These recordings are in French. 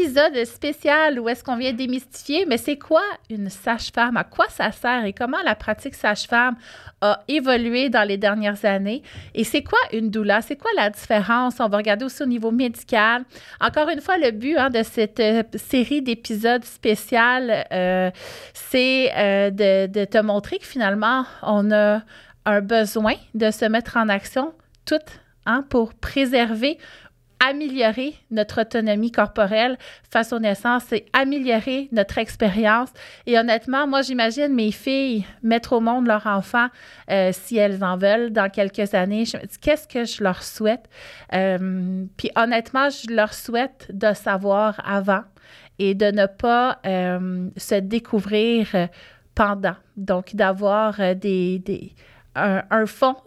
épisode spécial où est-ce qu'on vient démystifier, mais c'est quoi une sage-femme? À quoi ça sert et comment la pratique sage-femme a évolué dans les dernières années? Et c'est quoi une doula? C'est quoi la différence? On va regarder aussi au niveau médical. Encore une fois, le but hein, de cette euh, série d'épisodes spécial, euh, c'est euh, de, te montrer que finalement, on a un besoin de se mettre en action toutes hein, pour préserver améliorer notre autonomie corporelle face aux naissances et améliorer notre expérience. Et honnêtement, moi, j'imagine mes filles mettre au monde leur enfant euh, si elles en veulent dans quelques années. Qu'est-ce que je leur souhaite? Euh, puis honnêtement, je leur souhaite de savoir avant et de ne pas euh, se découvrir pendant. Donc, d'avoir des, des un, fond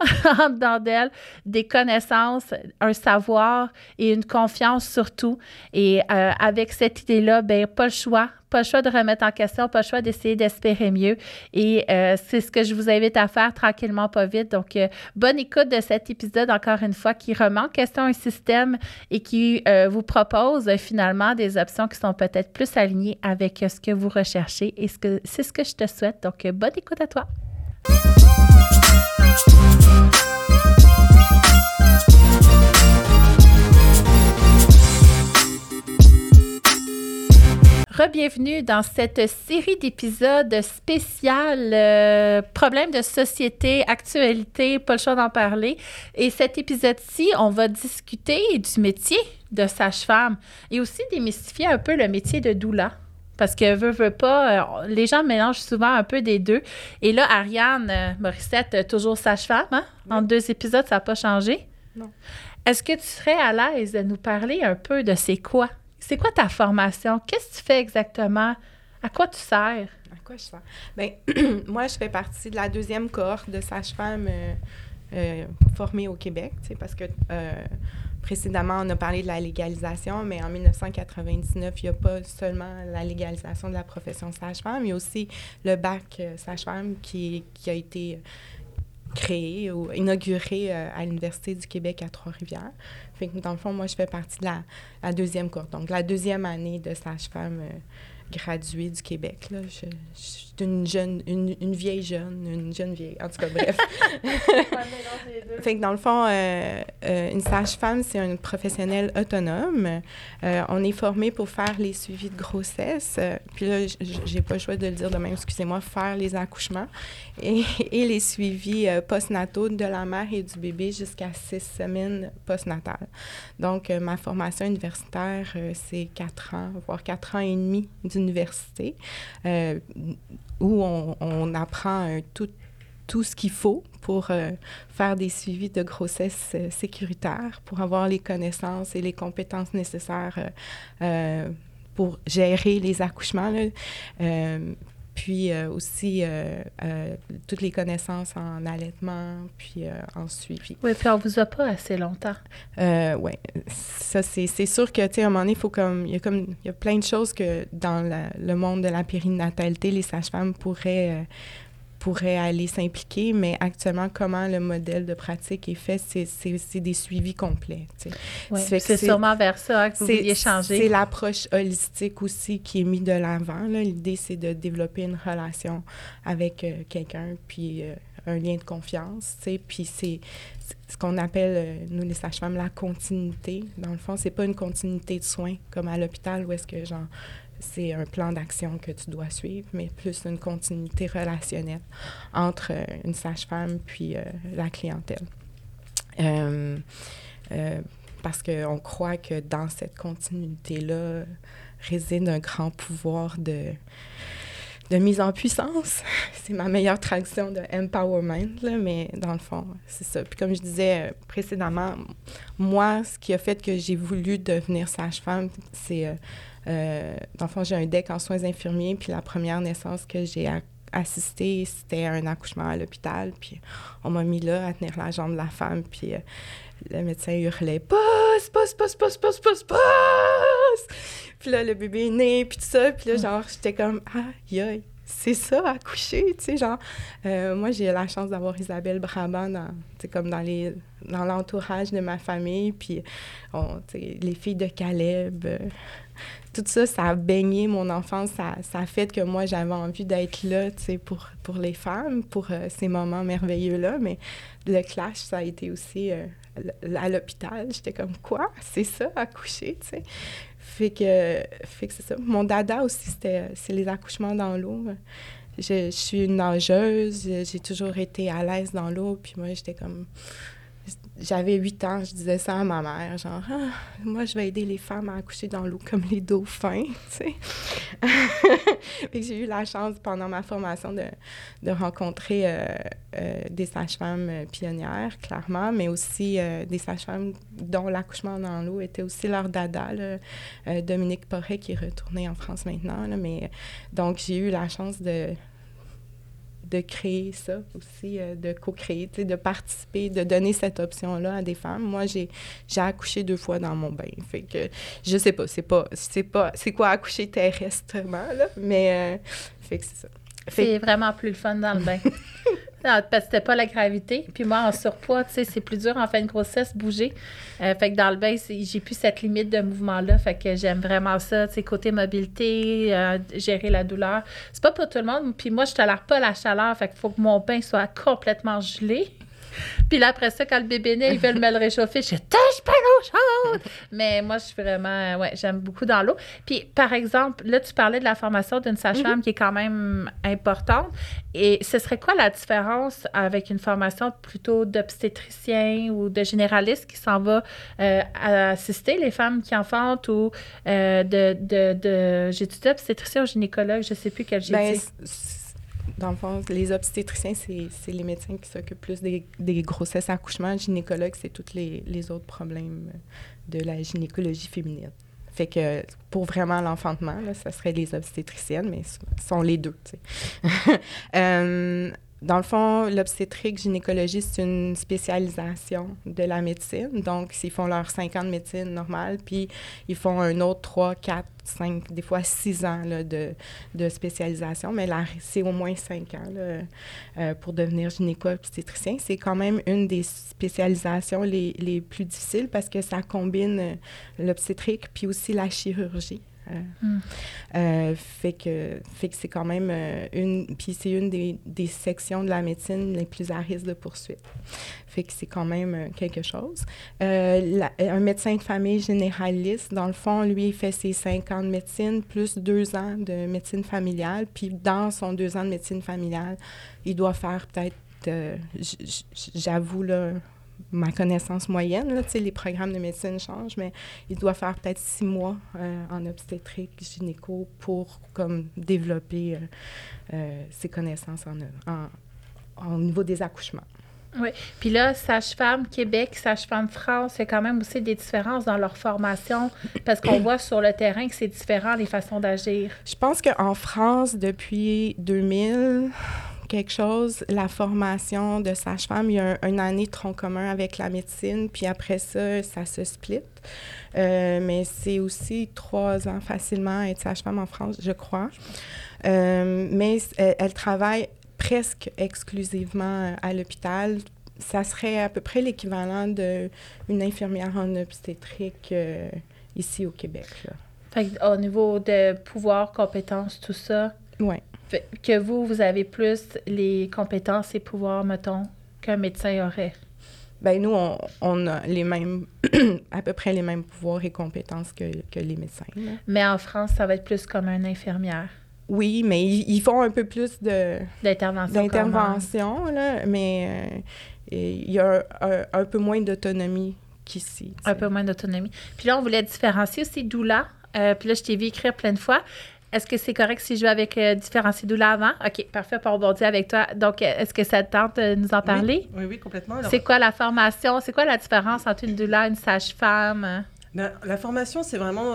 dedans d'elle, des connaissances, un savoir et une confiance surtout. Et euh, avec cette idée-là, ben pas le choix, pas le choix de remettre en question, pas le choix d'essayer d'espérer mieux. Et euh, c'est ce que je vous invite à faire tranquillement, pas vite. Donc, euh, bonne écoute de cet épisode, encore une fois, qui remet en question un système et qui vous propose finalement des options qui sont peut-être plus alignées avec ce que vous recherchez. Et c'est ce que je te souhaite. Donc, bonne écoute à toi. Rebienvenue dans cette série d'épisodes spécial euh, problèmes de société, actualité, pas le choix d'en parler. Et cet épisode-ci, on va discuter du métier de sage-femme et aussi démystifier un peu le métier de doula. Parce que veut, veut pas, euh, les gens mélangent souvent un peu des deux. Et là, Ariane euh, Morissette, euh, toujours sage-femme, hein? En deux épisodes, ça n'a pas changé? Non. Est-ce que tu serais à l'aise de nous parler un peu de c'est quoi? C'est quoi ta formation? Qu'est-ce que tu fais exactement? À quoi tu sers? À quoi je sers? Bien, moi, je fais partie de la deuxième cohorte de sages-femmes formées au Québec, parce que Précédemment, on a parlé de la légalisation, mais en 1999, il n'y a pas seulement la légalisation de la profession sage-femme, il y a aussi le bac euh, sage-femme qui, a été créé ou inauguré euh, à l'Université du Québec à Trois-Rivières. Dans le fond, moi, je fais partie de la, deuxième courte, donc la deuxième année de sage-femme euh, graduée du Québec. Là. Suis une jeune, une, une, vieille jeune, une jeune vieille. En tout cas, bref. fait que dans le fond, euh, euh, une sage-femme, c'est une professionnelle autonome. Euh, on est formé pour faire les suivis de grossesse. puis là, j'ai pas le choix de le dire de même, excusez-moi, faire les accouchements et, et les suivis postnataux de la mère et du bébé jusqu'à six semaines postnatales. Donc, ma formation universitaire, c'est quatre ans, voire quatre ans et demi d'université, euh, où on, apprend euh, tout, ce qu'il faut pour euh, faire des suivis de grossesse sécuritaire, pour avoir les connaissances et les compétences nécessaires pour gérer les accouchements. Puis euh, aussi euh, euh, toutes les connaissances en allaitement, puis en suivi. Oui, puis on vous a pas assez longtemps. oui, ça c'est sûr que, tu sais, à un moment donné, il faut comme, il y a comme, il y a plein de choses que dans le monde de la périnatalité, les sages-femmes pourraient pourrait aller s'impliquer, mais actuellement, comment le modèle de pratique est fait, c'est des suivis complets. c'est sûrement vers ça que vous vouliez changer. C'est l'approche holistique aussi qui est mise de l'avant. L'idée, c'est de développer une relation avec euh, quelqu'un, puis euh, un lien de confiance, puis c'est ce qu'on appelle, euh, nous les sages-femmes, la continuité. Dans le fond, c'est pas une continuité de soins comme à l'hôpital où est-ce que genre c'est un plan d'action que tu dois suivre, mais plus une continuité relationnelle entre euh, une sage-femme puis euh, la clientèle. Euh, parce qu'on croit que dans cette continuité-là réside un grand pouvoir de, de mise en puissance. C'est ma meilleure traduction de empowerment, là, mais dans le fond, c'est ça. Puis comme je disais précédemment, moi, ce qui a fait que j'ai voulu devenir sage-femme, c'est dans le fond, j'ai un deck en soins infirmiers, puis la première naissance que j'ai assistée, c'était un accouchement à l'hôpital, puis on m'a mis là à tenir la jambe de la femme, puis euh, le médecin hurlait « Pousse, pousse, pousse, pousse, pousse, pousse, pousse! » Puis là, le bébé est né, puis tout ça, puis là, genre, j'étais comme « Aïe, aïe! » c'est ça, accoucher, tu sais, genre, euh, moi, j'ai la chance d'avoir Isabelle Brabant dans, comme dans l'entourage de ma famille, puis on, les filles de Caleb, tout ça, ça a baigné mon enfance. Ça, a fait que moi, j'avais envie d'être là, tu sais, pour, les femmes, pour euh, ces moments merveilleux-là. Mais le clash, ça a été aussi euh, à l'hôpital. J'étais comme, quoi? C'est ça, accoucher, tu sais? Fait que, fait que c'est ça. Mon dada aussi, c'était, c'est les accouchements dans l'eau. Je, je, suis une nageuse, j'ai toujours été à l'aise dans l'eau, puis moi, j'étais comme j'avais huit ans, je disais ça à ma mère, genre, ah, moi, je vais aider les femmes à accoucher dans l'eau comme les dauphins, tu sais. j'ai eu la chance, pendant ma formation, de, de rencontrer euh, euh, des sages-femmes pionnières, clairement, mais aussi euh, des sages-femmes dont l'accouchement dans l'eau était aussi leur dada, Dominique Porret, qui est retournée en France maintenant, là, mais donc, j'ai eu la chance de de créer ça aussi, euh, de co-créer, de participer, de donner cette option-là à des femmes. Moi, j'ai, j'ai accouché deux fois dans mon bain. Fait que je sais pas, c'est pas, c'est pas, c'est quoi accoucher terrestrement, là, mais euh, fait que c'est ça. C'est vraiment plus le fun dans le bain. parce que c'était pas la gravité. Puis moi, en surpoids, tu sais, c'est plus dur en fin de grossesse, bouger. Euh, fait que dans le bain, j'ai plus cette limite de mouvement-là. Fait que j'aime vraiment ça, tu sais, côté mobilité, euh, gérer la douleur. C'est pas pour tout le monde. Puis moi, je tolère pas la chaleur. Fait qu'il faut que mon bain soit complètement gelé. Puis là, après ça, quand le bébé naît, ils veulent me le réchauffer. Je touche pas l'eau chaude! Mais moi, je suis vraiment, ouais, j'aime beaucoup dans l'eau. Puis, par exemple, là, tu parlais de la formation d'une sage-femme mhm. qui est quand même importante. Et ce serait quoi la différence avec une formation plutôt d'obstétricien ou de généraliste qui s'en va euh, assister les femmes qui enfantent ou euh, de, de, de j'ai dit obstétricien ou gynécologue, je sais plus quel j'ai ben, dans le fond, les obstétriciens, c'est les médecins qui s'occupent plus des, des grossesses accouchements. Le gynécologue, c'est tous les, les, autres problèmes de la gynécologie féminine. Fait que pour vraiment l'enfantement, ça serait les obstétriciennes, mais ce sont les deux. euh, dans le fond, l'obstétrique, gynécologie, c'est une spécialisation de la médecine. Donc, ils font leurs cinq ans de médecine normale, puis ils font un autre trois, quatre, cinq, des fois six ans de, spécialisation. Mais là, c'est au moins cinq ans euh, pour devenir gynéco-obstétricien. C'est quand même une des spécialisations les, les plus difficiles parce que ça combine euh, l'obstétrique puis aussi la chirurgie. Euh, euh, fait que, fait que c'est quand même euh, une. Puis c'est une des, des, sections de la médecine les plus à risque de poursuite. Fait que c'est quand même quelque chose. un médecin de famille généraliste, dans le fond, lui, il fait ses cinq ans de médecine plus deux ans de médecine familiale. Puis dans son deux ans de médecine familiale, il doit faire peut-être, j'avoue, là, ma connaissance moyenne. Là, les programmes de médecine changent, mais il doit faire peut-être six mois euh, en obstétrique, gynéco pour comme, développer euh, euh, ses connaissances en, en, au niveau des accouchements. Oui. Puis là, Sage-Femme Québec, Sage-Femme France, il y a quand même aussi des différences dans leur formation parce qu'on voit sur le terrain que c'est différent les façons d'agir. Je pense qu'en France, depuis 2000, quelque chose, la formation de sage-femme, il y a une année de tronc commun avec la médecine, puis après ça, ça se split. Euh, mais c'est aussi trois ans facilement être sage-femme en France, je crois. Euh, mais elle, travaille presque exclusivement à l'hôpital. Ça serait à peu près l'équivalent d'une infirmière en obstétrique euh, ici au Québec. Fait au niveau de pouvoir, compétences, tout ça. Oui que vous, vous avez plus les compétences et pouvoirs, mettons, qu'un médecin aurait? Bien, nous, on, a les mêmes, à peu près les mêmes pouvoirs et compétences que, les médecins. Mais en France, ça va être plus comme une infirmière. Oui, mais ils, font un peu plus de... D'intervention. D'intervention, là, mais euh, il y a un, peu moins d'autonomie qu'ici. Un peu moins d'autonomie. Puis là, on voulait différencier aussi doula. Euh, puis là, je t'ai vu écrire plein de fois. Est-ce que c'est correct si je vais avec euh, différencier doula avant? OK, parfait pour rebondir avec toi. Donc, euh, est-ce que ça te tente de nous en parler? Oui, oui, complètement. C'est quoi la formation? C'est quoi la différence entre une doula et une sage-femme? Ben, la formation, c'est vraiment.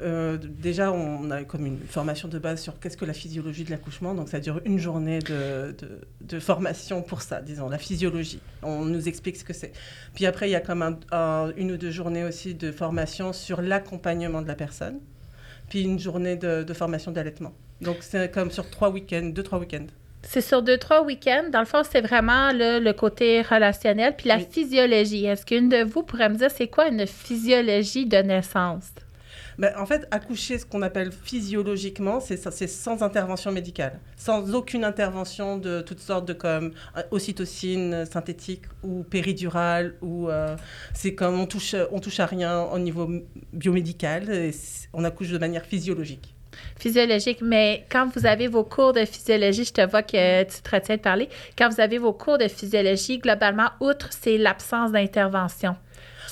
Euh, déjà, on a comme une formation de base sur qu'est-ce que la physiologie de l'accouchement. Donc, ça dure une journée de, de, formation pour ça, disons, la physiologie. On nous explique ce que c'est. Puis après, il y a comme une ou deux journées aussi de formation sur l'accompagnement de la personne puis une journée de, formation d'allaitement. Donc, c'est comme sur trois week-ends, deux, trois week-ends. C'est sur deux, trois week-ends. Dans le fond, c'est vraiment le, côté relationnel. Puis la physiologie. Est-ce qu'une de vous pourrait me dire c'est quoi une physiologie de naissance? Ben, en fait, accoucher, ce qu'on appelle physiologiquement, c'est sans intervention médicale, sans aucune intervention de toutes sortes de comme euh, ocytocine synthétique ou péridurale ou euh, c'est comme on touche on touche à rien au niveau biomédical, on accouche de manière physiologique physiologique. Mais quand vous avez vos cours de physiologie, je te vois que tu te retiens de parler, quand vous avez vos cours de physiologie, globalement, outre, c'est l'absence d'intervention.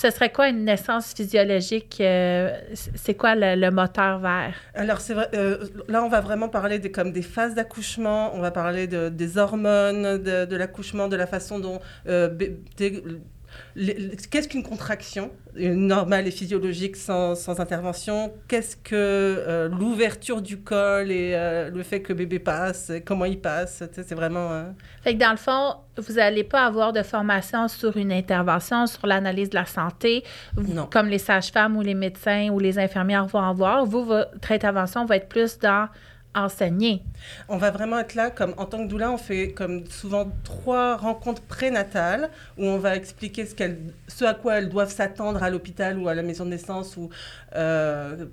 Ce serait quoi une naissance physiologique? Euh, c'est quoi le, moteur vert? Alors, euh, là, on va vraiment parler des, comme des phases d'accouchement, on va parler de, des hormones, de, de l'accouchement, de la façon dont euh, Qu'est-ce qu'une contraction normale et physiologique sans, sans intervention? Qu'est-ce que euh, l'ouverture du col et euh, le fait que bébé passe, comment il passe C'est vraiment. Euh, fait que dans le fond, vous n'allez pas avoir de formation sur une intervention, sur l'analyse de la santé, comme les sages-femmes ou les médecins ou les infirmières vont avoir. Vous, votre intervention va être plus dans enseigner. On va vraiment être là, comme en tant que doula, on fait comme souvent trois rencontres prénatales où on va expliquer ce, ce à quoi elles doivent s'attendre à l'hôpital ou à la maison de naissance. Ou, euh,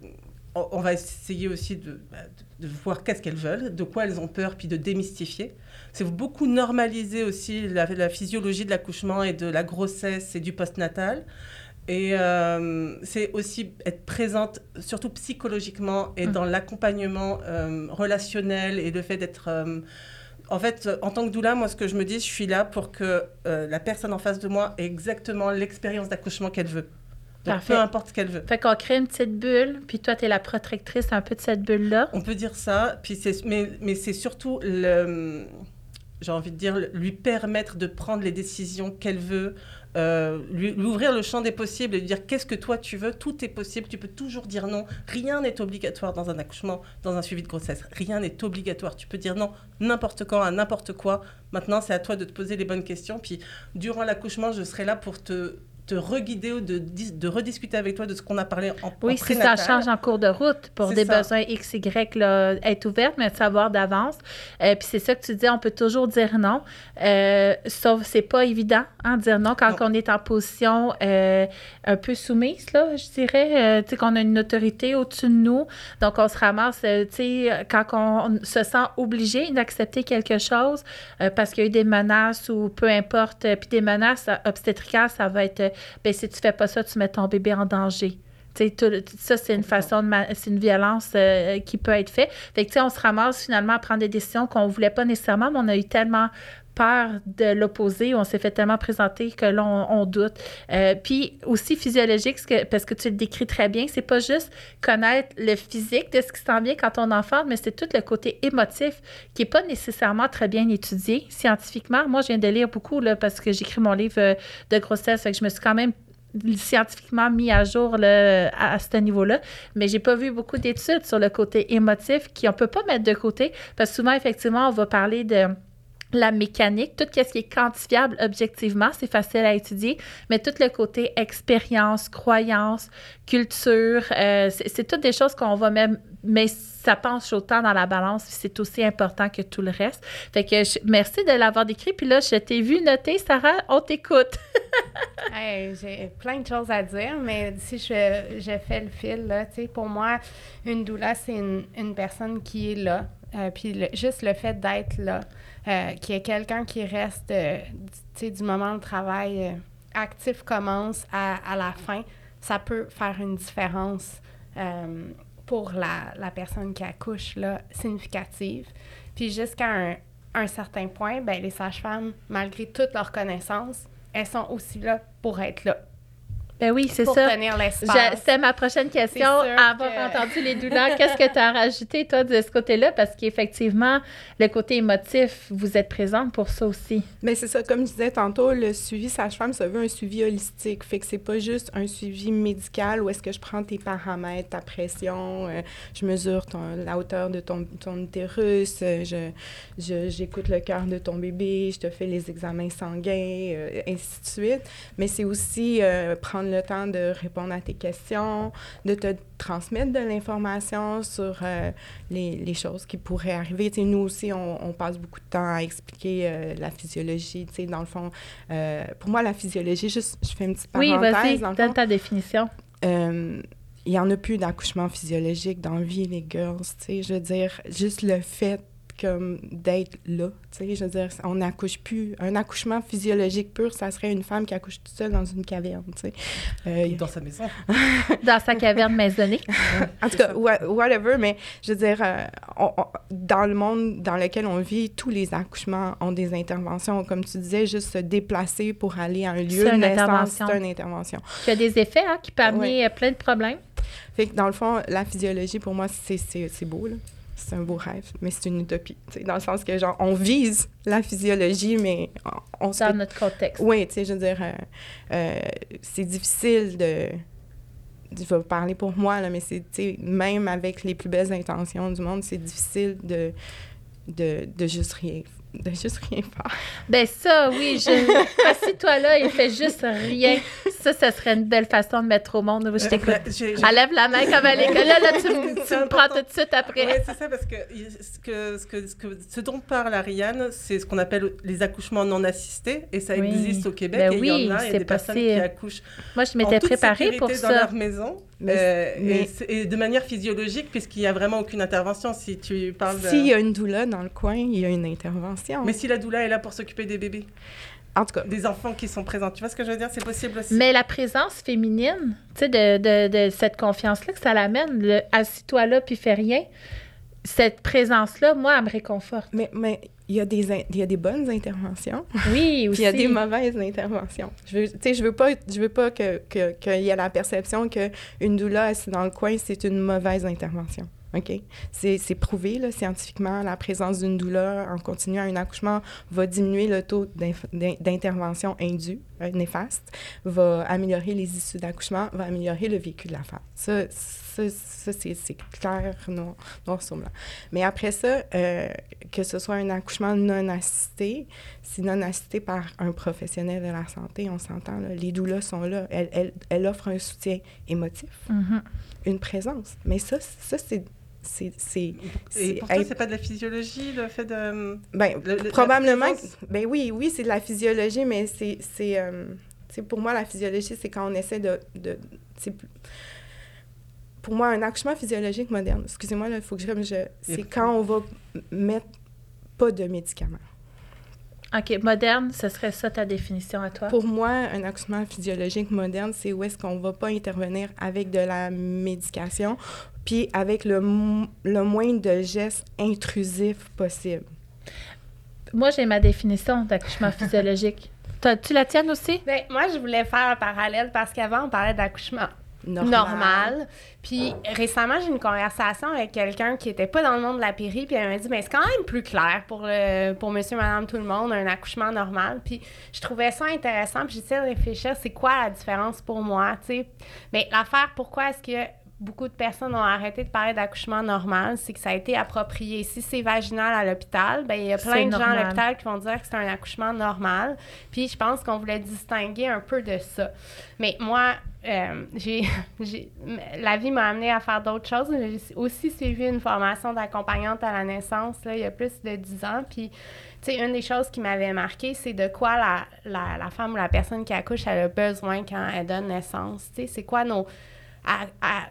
on va essayer aussi de, bah, de voir qu'est-ce qu'elles veulent, de quoi elles ont peur, puis de démystifier. C'est beaucoup normaliser aussi la, la physiologie de l'accouchement et de la grossesse et du postnatal. Et euh, c'est aussi être présente, surtout psychologiquement et dans l'accompagnement euh, relationnel et le fait d'être... Euh, en fait, en tant que doula, moi, ce que je me dis, je suis là pour que la personne en face de moi ait exactement l'expérience d'accouchement qu'elle veut. peu importe ce qu'elle veut. Fait qu'on crée une petite bulle, puis toi, tu es la protectrice un peu de cette bulle-là. On peut dire ça, puis mais, mais c'est surtout le j'ai envie de dire, lui permettre de prendre les décisions qu'elle veut, euh, lui, ouvrir le champ des possibles et lui dire qu'est-ce que toi tu veux, tout est possible, tu peux toujours dire non. Rien n'est obligatoire dans un accouchement, dans un suivi de grossesse. Rien n'est obligatoire. Tu peux dire non n'importe quand, à n'importe quoi. Maintenant, c'est à toi de te poser les bonnes questions. Puis, durant l'accouchement, je serai là pour te te reguider ou de, de rediscuter avec toi de ce qu'on a parlé en Oui, si ça change en cours de route pour des besoins X, Y, là, être ouverte, mais de savoir d'avance. Euh, puis c'est ça que tu dis, on peut toujours dire non. Euh, sauf c'est pas évident, hein, dire non quand on est en position euh, un peu soumise, là, je dirais. Euh, tu sais, qu'on a une autorité au-dessus de nous. Donc, on se ramasse, tu sais, quand on se sent obligé d'accepter quelque chose parce qu'il y a eu des menaces ou peu importe, puis des menaces obstétricales, ça va être ben si tu fais pas ça, tu mets ton bébé en danger. Tout, ça, c'est une façon de. C'est une violence euh, qui peut être faite. Fait que, on se ramasse finalement à prendre des décisions qu'on ne voulait pas nécessairement, mais on a eu tellement peur de l'opposer, on s'est fait tellement présenter que là, on, doute. Euh, puis aussi physiologique, parce que tu le décris très bien, c'est pas juste connaître le physique de ce qui s'en vient quand on enfante, mais c'est tout le côté émotif qui est pas nécessairement très bien étudié scientifiquement. Moi, je viens de lire beaucoup là, parce que j'écris mon livre euh, de grossesse, fait que je me suis quand même scientifiquement mis à jour à, ce niveau-là, mais j'ai pas vu beaucoup d'études sur le côté émotif qui on peut pas mettre de côté parce que souvent effectivement on va parler de la mécanique, tout ce qui est quantifiable objectivement, c'est facile à étudier, mais tout le côté expérience, croyance, culture, euh, c'est toutes des choses qu'on va même, mais ça penche autant dans la balance, c'est aussi important que tout le reste. Fait que merci de l'avoir décrit. Puis là, je t'ai vu noter, Sarah, on t'écoute. j'ai plein de choses à dire, mais si je, je fais le fil, là, pour moi, une doula, c'est une, personne qui est là. Euh, puis juste le fait d'être là. Euh, qu'il y ait quelqu'un qui reste, euh, du moment où le travail euh, actif commence à, la fin, ça peut faire une différence pour la, personne qui accouche, là, significative. Puis jusqu'à un, certain point, ben, les sages-femmes, malgré toutes leurs connaissances, elles sont aussi là pour être là. Ben oui, c'est ça. C'est ma prochaine question. Avoir entendu les douleurs, qu'est-ce que tu as rajouté, toi, de ce côté-là? Parce qu'effectivement, le côté émotif, vous êtes présente pour ça aussi. Mais c'est ça, comme je disais tantôt, le suivi sage-femme, ça veut un suivi holistique. Fait que c'est pas juste un suivi médical où est-ce que je prends tes paramètres, ta pression, euh, je mesure ton, la hauteur de ton, ton utérus, euh, je, j'écoute le cœur de ton bébé, je te fais les examens sanguins, euh, ainsi de suite. Mais c'est aussi prendre le temps de répondre à tes questions, de te transmettre de l'information sur euh, les, les, choses qui pourraient arriver. sais, nous aussi, on, on, passe beaucoup de temps à expliquer euh, la physiologie. sais, dans le fond, euh, pour moi, la physiologie, juste, je fais une petite parenthèse. Oui, vas-y, donne ta définition. Il il y en a plus d'accouchement physiologique dans la vie, les girls, tu sais. Je veux dire, juste le fait comme d'être là, tu sais, je veux dire, on n'accouche plus. Un accouchement physiologique pur, ça serait une femme qui accouche toute seule dans une caverne, tu sais. Euh, Dans sa maison. Dans sa caverne maisonnée. en tout cas, wha- whatever, mais je veux dire, euh, on- on- dans le monde dans lequel on vit, tous les accouchements ont des interventions. Comme tu disais, juste se déplacer pour aller à un lieu C'est de une naissance, intervention. c'est une intervention. Qui a des effets, hein, qui peut amener euh, plein de problèmes. Fait que dans le fond, la physiologie, pour moi, c'est- c'est c'est beau, là. C'est un beau rêve, mais c'est une utopie. Dans le sens que, genre, on vise la physiologie, mais on, on Dans notre contexte. Oui, tu sais, je veux dire, euh, euh, c'est difficile de. Je vais parler pour moi, là, mais c'est, tu sais, même avec les plus belles intentions du monde, c'est difficile de, de, de juste rien de juste rien faire. Ben ça, oui, je... assis-toi là et fais juste rien. Ça, ça serait une belle façon de mettre au monde. Je t'écoute. Euh, j'ai- Elle lève la main comme à l'école. Là, là, tu, me- tu me prends tout de suite après. Oui, c'est ça, parce que ce, que, ce, que, ce, que- ce dont parle Ariane, c'est ce qu'on appelle les accouchements non assistés, et ça Oui. existe au Québec. Ben et il y oui, en a, il y a c'est des personnes possible. qui accouchent Moi, je m'étais préparée pour dans ça. leur maison, Mais- euh, mais- et, et de manière physiologique, puisqu'il n'y a vraiment aucune intervention. Si tu parles de... S'il y a une doula dans le coin, il y a une intervention. Mais si la doula est là pour s'occuper des bébés, en tout cas, des enfants qui sont présents, tu vois ce que je veux dire? C'est possible aussi. Mais la présence féminine, tu sais, de, de, de cette confiance-là que ça l'amène, assis-toi là puis fais rien, cette présence-là, moi, elle me réconforte. mais mais il y a des in- il y a des bonnes interventions. Oui, aussi. il y a des mauvaises interventions. Je veux, tu sais, je veux pas, je veux pas que que- qu'il y ait la perception que une doula assise dans le coin, c'est une mauvaise intervention. OK? C'est prouvé là, scientifiquement, la présence d'une doula en continuant un accouchement va diminuer le taux d'intervention indue, euh, néfaste, va améliorer les issues d'accouchement, va améliorer le vécu de la femme. Ça, ça, ça, c'est clair, noir, noir sur blanc. Mais après ça, euh, que ce soit un accouchement non assisté, si non assisté par un professionnel de la santé, on s'entend, les doulas sont là. Elles, elles, elles offrent un soutien émotif, Mhm. une présence. Mais ça, ça c'est... c'est- c'est- Et pour toi, c'est pas de la physiologie, le fait de... ben, le- le- probablement... Ben oui, oui, c'est de la physiologie, mais c'est... c'est euh, tu sais, pour moi, la physiologie, c'est quand on essaie de... de pour moi, un accouchement physiologique moderne, excusez-moi, il faut que je... je c'est quand on va mettre pas de médicaments. OK, moderne, ce serait ça ta définition à toi? Pour moi, un accouchement physiologique moderne, c'est où est-ce qu'on va pas intervenir avec de la médication, puis avec le, le moins de gestes intrusifs possible. Moi, j'ai ma définition d'accouchement physiologique. T'as- Tu la tiennes aussi? Ben, moi, je voulais faire un parallèle parce qu'avant, on parlait d'accouchement Normal. normal. Puis récemment, j'ai eu une conversation avec quelqu'un qui était pas dans le monde de la péri, puis elle m'a dit ben c'est quand même plus clair pour le pour monsieur madame tout le monde un accouchement normal. Puis je trouvais ça intéressant, puis j'essayais de réfléchir c'est quoi la différence pour moi, tu sais? Mais l'affaire pourquoi est-ce que beaucoup de personnes ont arrêté de parler d'accouchement normal, c'est que ça a été approprié. Si c'est vaginal à l'hôpital, ben il y a plein de gens à l'hôpital qui vont dire que c'est un accouchement normal. Puis je pense qu'on voulait distinguer un peu de ça. Mais moi, euh, j'ai, j'ai- la vie m'a amené à faire d'autres choses. J'ai aussi suivi une formation d'accompagnante à la naissance là, il y a plus de 10 ans. Puis, tu sais, une des choses qui m'avait marqué, c'est de quoi la, la, la femme ou la personne qui accouche elle a besoin quand elle donne naissance. Tu sais, c'est quoi nos. À, à,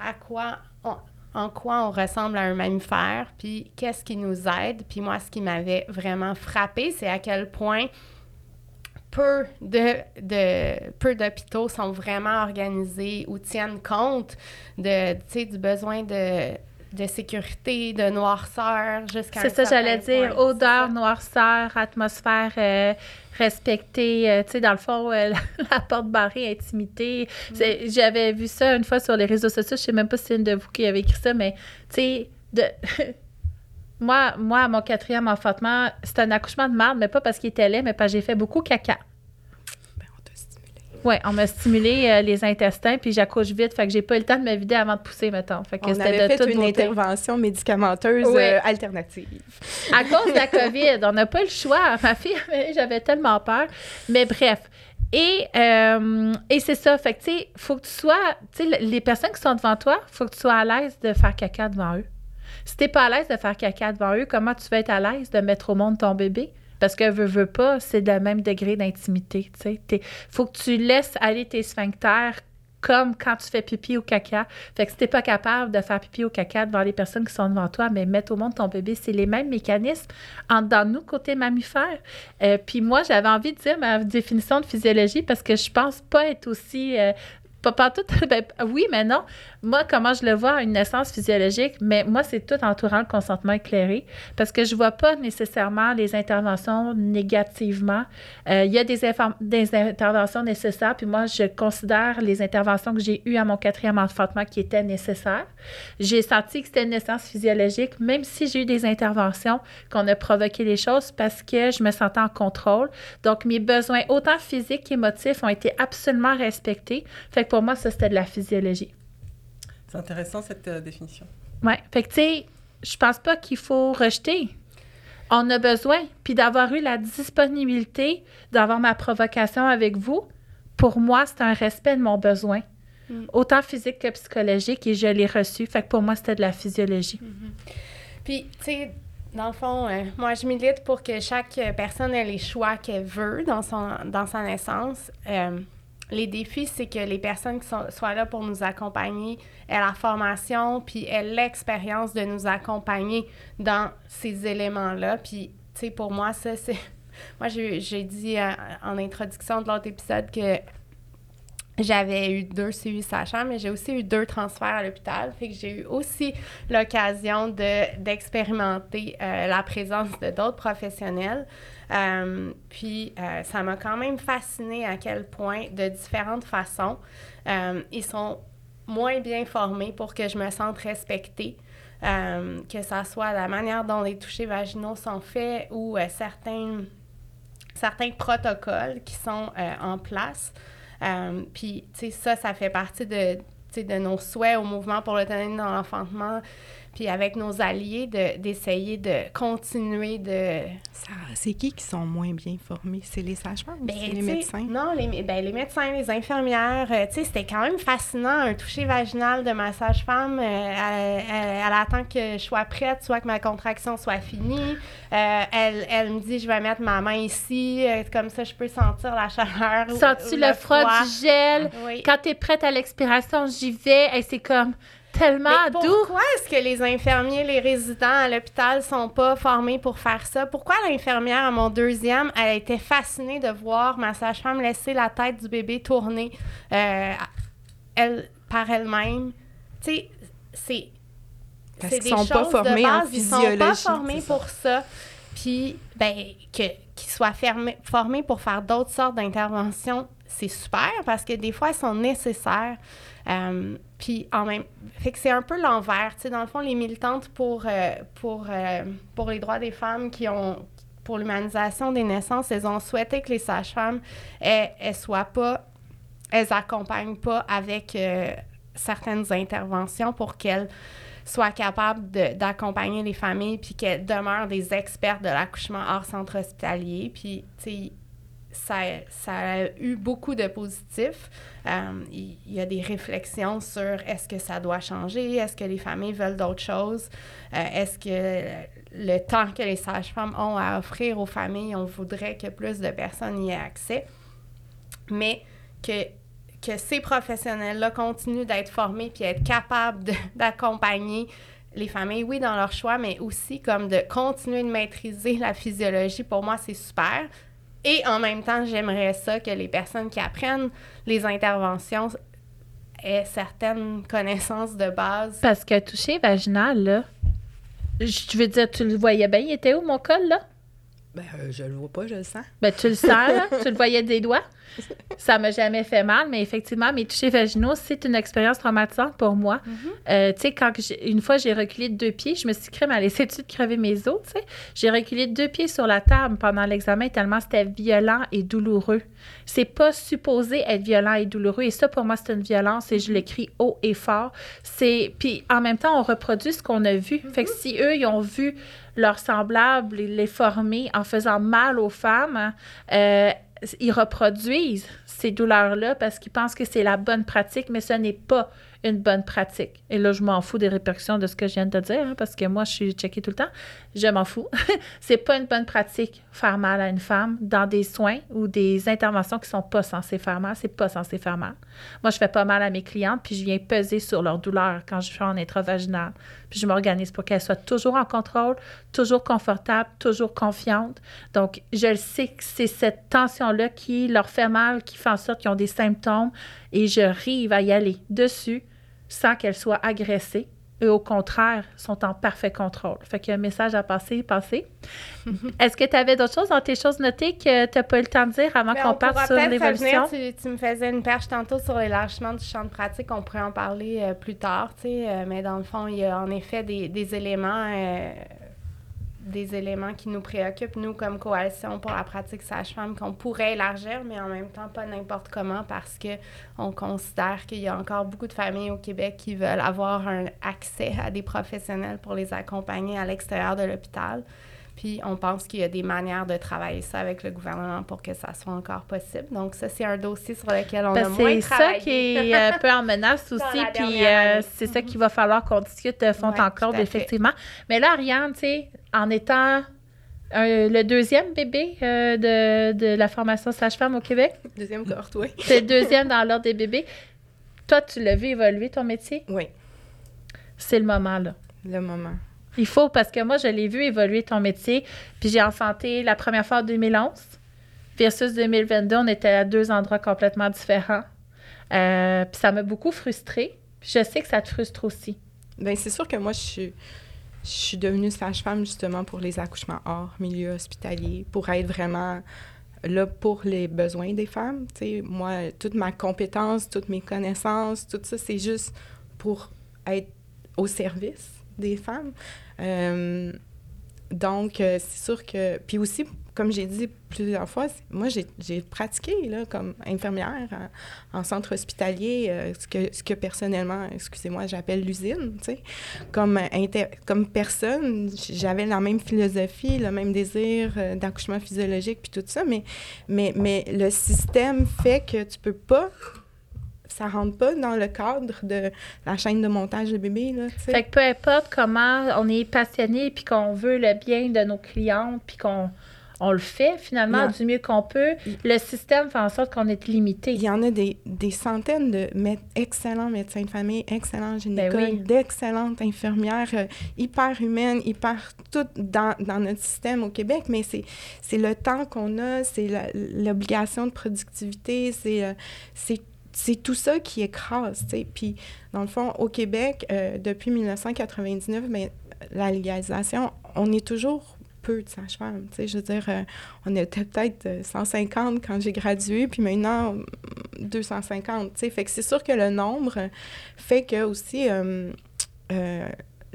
à quoi. on- en quoi on ressemble à un mammifère, puis qu'est-ce qui nous aide. Puis moi, ce qui m'avait vraiment frappé, c'est à quel point peu de, de peu d'hôpitaux sont vraiment organisés ou tiennent compte de, du besoin de, de sécurité, de noirceur jusqu'à C'est ça, j'allais dire. Odeur, noirceur, atmosphère euh, respectée. euh, tu sais, dans le fond, euh, la, porte barrée, intimité. Mm. J'avais vu ça une fois sur les réseaux sociaux. Je sais même pas si c'est une de vous qui avait écrit ça, mais tu sais, de. Moi, moi, mon quatrième enfantement, c'était un accouchement de marde, mais pas parce qu'il était laid, mais parce que j'ai fait beaucoup caca. Ben, on t'a stimulé. Oui, on m'a stimulé euh, les intestins, puis j'accouche vite, fait que j'ai pas eu le temps de me vider avant de pousser, mettons. Fait que On avait de fait toute une beauté. intervention médicamenteuse euh, alternative. À cause de la COVID, on n'a pas le choix. Ma fille, j'avais tellement peur. Mais bref. Et, euh, et c'est ça. Fait que, tu sais, faut que tu sois. Tu sais, les personnes qui sont devant toi, faut que tu sois à l'aise de faire caca devant eux. Si t'es pas à l'aise de faire caca devant eux, comment tu vas être à l'aise de mettre au monde ton bébé? Parce que veux, veux pas, c'est le même degré d'intimité. T'es- faut que tu laisses aller tes sphincters comme quand tu fais pipi ou caca. Fait que si t'es pas capable de faire pipi ou caca devant les personnes qui sont devant toi, mais mettre au monde ton bébé, c'est les mêmes mécanismes en dans nous côté mammifère. Euh, puis moi, j'avais envie de dire ma définition de physiologie parce que je pense pas être aussi euh, pas, ben, oui, mais non. Moi, comment je le vois, une naissance physiologique, mais moi, c'est tout entourant le consentement éclairé parce que je vois pas nécessairement les interventions négativement. Euh, il y a des, interventions nécessaires, puis moi, je considère les interventions que j'ai eues à mon quatrième enfantement qui étaient nécessaires. J'ai senti que c'était une naissance physiologique, même si j'ai eu des interventions qu'on a provoqué les choses parce que je me sentais en contrôle. Donc, mes besoins, autant physiques qu'émotifs, ont été absolument respectés. Moi, ça, c'était de la physiologie. C'est intéressant, cette euh, définition. Oui. Fait que, tu sais, je pense pas qu'il faut rejeter. On a besoin. Puis d'avoir eu la disponibilité d'avoir ma provocation avec vous, pour moi, c'est un respect de mon besoin. Mm. Autant physique que psychologique, et je l'ai reçu. Fait que pour moi, c'était de la physiologie. Mm-hmm. Puis, tu sais, dans le fond, euh, moi, je milite pour que chaque personne ait les choix qu'elle veut dans, son, dans sa naissance. Euh, les défis, c'est que les personnes qui sont, soient là pour nous accompagner aient la formation, puis aient l'expérience de nous accompagner dans ces éléments-là. Puis, tu sais, pour moi, ça, c'est... Moi, j'ai dit euh, en introduction de l'autre épisode que j'avais eu deux suivis sachants, mais j'ai aussi eu deux transferts à l'hôpital. Fait que j'ai eu aussi l'occasion d'expérimenter euh, la présence de d'autres professionnels. Euh, puis, euh, ça m'a quand même fasciné à quel point, de différentes façons, ils sont moins bien formés pour que je me sente respectée. que ce soit la manière dont les touchés vaginaux sont faits ou certains, certains protocoles qui sont en place. Euh, puis, tu sais, ça, ça fait partie de, de nos souhaits au mouvement pour l'autonomie dans l'enfantement puis avec nos alliés, d'essayer de, continuer de... C'est qui qui sont moins bien formés? C'est les sages-femmes ben, les médecins? Non, les, ben, les médecins, les infirmières. Euh, tu sais, c'était quand même fascinant, un toucher vaginal de ma sage-femme. Euh, elle, attend que je sois prête, soit que ma contraction soit finie. Euh, elle, elle, me dit, je vais mettre ma main ici, comme ça je peux sentir la chaleur. Sens-tu le, froid, du gel? Quand tu es prête à l'expiration, j'y vais. Et c'est comme tellement doux. Pourquoi est-ce que les infirmiers, les résidents à l'hôpital sont pas formés pour faire ça? Pourquoi l'infirmière à mon deuxième, elle a été fascinée de voir ma sage-femme laisser la tête du bébé tourner euh, elle, par elle-même? Tu sais, c'est. C'est des sont pas formés en physiologie. Ils sont pas formés pour ça. Puis, ben, qu'ils soient formés pour faire d'autres sortes d'interventions, c'est super parce que des fois, elles sont nécessaires. Euh, puis en même fait que c'est un peu l'envers, dans le fond les militantes pour euh, pour euh, pour les droits des femmes qui ont pour l'humanisation des naissances, elles ont souhaité que les sages-femmes elles, elles soient pas elles accompagnent pas avec certaines interventions pour qu'elles soient capables d'accompagner les familles puis qu'elles demeurent des experts de l'accouchement hors centre hospitalier puis tu sais ça, ça, a eu beaucoup de positifs. Euh, il, y a des réflexions sur est-ce que ça doit changer, est-ce que les familles veulent d'autres choses, euh, est-ce que le temps que les sages-femmes ont à offrir aux familles, on voudrait que plus de personnes y aient accès, mais que, que ces professionnels-là continuent d'être formés puis être capables d'accompagner les familles, oui, dans leur choix, mais aussi comme de continuer de maîtriser la physiologie. Pour moi, c'est super. Et en même temps, j'aimerais ça que les personnes qui apprennent les interventions aient certaines connaissances de base. Parce que toucher vaginal, là, je veux dire, tu le voyais bien, il était où mon col, là? Ben, euh, je le vois pas, je le sens. Ben, tu le sens, là? tu le voyais des doigts? ça m'a jamais fait mal, mais effectivement, mes touchés vaginaux, c'est une expérience traumatisante pour moi. Mhm. Euh, tu sais, quand une fois j'ai reculé de deux pieds, je me suis créé à laisser-tu de crever mes os, tu sais? J'ai reculé de deux pieds sur la table pendant l'examen tellement c'était violent et douloureux. C'est pas supposé être violent et douloureux. Et ça, pour moi, c'est une violence et je l'écris haut et fort. C'est... Puis en même temps, on reproduit ce qu'on a vu. Fait que si eux, ils ont vu leurs semblables les former en faisant mal aux femmes, euh, ils reproduisent ces douleurs-là parce qu'ils pensent que c'est la bonne pratique, mais ce n'est pas une bonne pratique. Et là, je m'en fous des répercussions de ce que je viens de te dire, hein, parce que moi, je suis checkée tout le temps. Je m'en fous. c'est pas une bonne pratique faire mal à une femme dans des soins ou des interventions qui sont pas censées faire mal. C'est pas censé faire mal. Moi, je fais pas mal à mes clientes, puis je viens peser sur leur douleur quand je fais en intravaginal. Puis je m'organise pour qu'elles soient toujours en contrôle, toujours confortable, toujours confiante. Donc, je le sais que c'est cette tension-là qui leur fait mal, qui fait en sorte qu'ils ont des symptômes, et je rive à y aller dessus sans qu'elles soient agressées. Et au contraire, sont en parfait contrôle. Fait qu'il y a un message à passer, passer. Est-ce que tu avais d'autres choses dans tes choses notées que tu n'as pas eu le temps de dire avant Mais qu'on on parte sur l'évolution? Tu, tu me faisais une perche tantôt sur l'élargissement du champ de pratique. On pourrait en parler euh, plus tard, tu sais. euh, mais dans le fond, il y a en effet des, des éléments... euh, des éléments qui nous préoccupent, nous, comme coalition pour la pratique sage-femme, qu'on pourrait élargir, mais en même temps pas n'importe comment parce que on considère qu'il y a encore beaucoup de familles au Québec qui veulent avoir un accès à des professionnels pour les accompagner à l'extérieur de l'hôpital. Puis on pense qu'il y a des manières de travailler ça avec le gouvernement pour que ça soit encore possible. Donc ça, c'est un dossier sur lequel on a moins Ben, c'est ça travaillé. qui est un peu en menace aussi, puis euh, c'est ça qu'il va falloir qu'on discute de fond Ouais, en fait. effectivement. Mais là, Ariane, tu sais, en étant euh, le deuxième bébé euh, de, de la formation sage-femme au Québec, Deuxième cohorte, oui. c'est le deuxième dans l'ordre des bébés, toi, tu l'as vu évoluer ton métier? Oui, C'est le moment, là. le moment. Il faut, parce que moi, je l'ai vu évoluer ton métier, puis j'ai enfanté la première fois en 2011 versus 2022, on était à deux endroits complètement différents. Euh, puis ça m'a beaucoup frustrée. Puis je sais que ça te frustre aussi. Bien, c'est sûr que moi, je suis, je suis devenue sage-femme justement pour les accouchements hors milieu hospitalier, pour être vraiment là pour les besoins des femmes. Tu sais, moi, toute ma compétence, toutes mes connaissances, tout ça, c'est juste pour être au service des femmes. Euh, donc, euh, c'est sûr que... Puis aussi, comme j'ai dit plusieurs fois, moi, j'ai pratiqué là, comme infirmière en, en centre hospitalier, euh, ce, que, ce que personnellement, excusez-moi, j'appelle l'usine. Comme, inter- comme personne, j'avais la même philosophie, le même désir d'accouchement physiologique, puis tout ça, mais, mais, mais le système fait que tu peux pas ça rentre pas dans le cadre de la chaîne de montage de bébé, là. Fait que peu importe comment on est passionné puis qu'on veut le bien de nos clientes puis qu'on on le fait finalement du mieux qu'on peut, le système fait en sorte qu'on est limité. Il y en a des, des centaines de mé- excellents médecins de famille, excellents gynécologues, Ben oui. d'excellentes infirmières, euh, hyper humaines, hyper toutes dans, dans notre système au Québec, mais c'est le temps qu'on a, c'est l'obligation de productivité, c'est euh, c'est tout ça qui écrase, tu sais. Puis, dans le fond, au Québec, euh, depuis 1999, mais la légalisation, on est toujours peu de sages-femmes. Je veux dire, euh, on était peut-être euh, 150 quand j'ai gradué, puis maintenant, 250, tu sais. Fait que c'est sûr que le nombre fait que aussi euh, euh,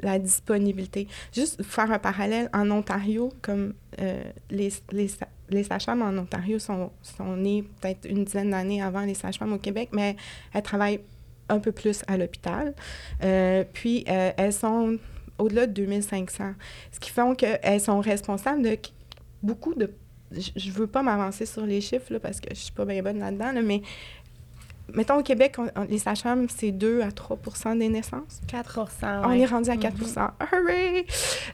la disponibilité. Juste faire un parallèle, en Ontario, comme euh, les, les, les sages-femmes en Ontario sont, sont nées peut-être une dizaine d'années avant les sages-femmes au Québec, mais elles travaillent un peu plus à l'hôpital. Euh, puis, euh, elles sont au-delà de 2500, ce qui fait qu'elles sont responsables de beaucoup de... Je ne veux pas m'avancer sur les chiffres, là, parce que je suis pas bien bonne là-dedans, là, mais mettons au Québec, on- on- les sages-femmes, c'est 2 à 3% des naissances. 4% On ouais. est rendu à 4% Hurray!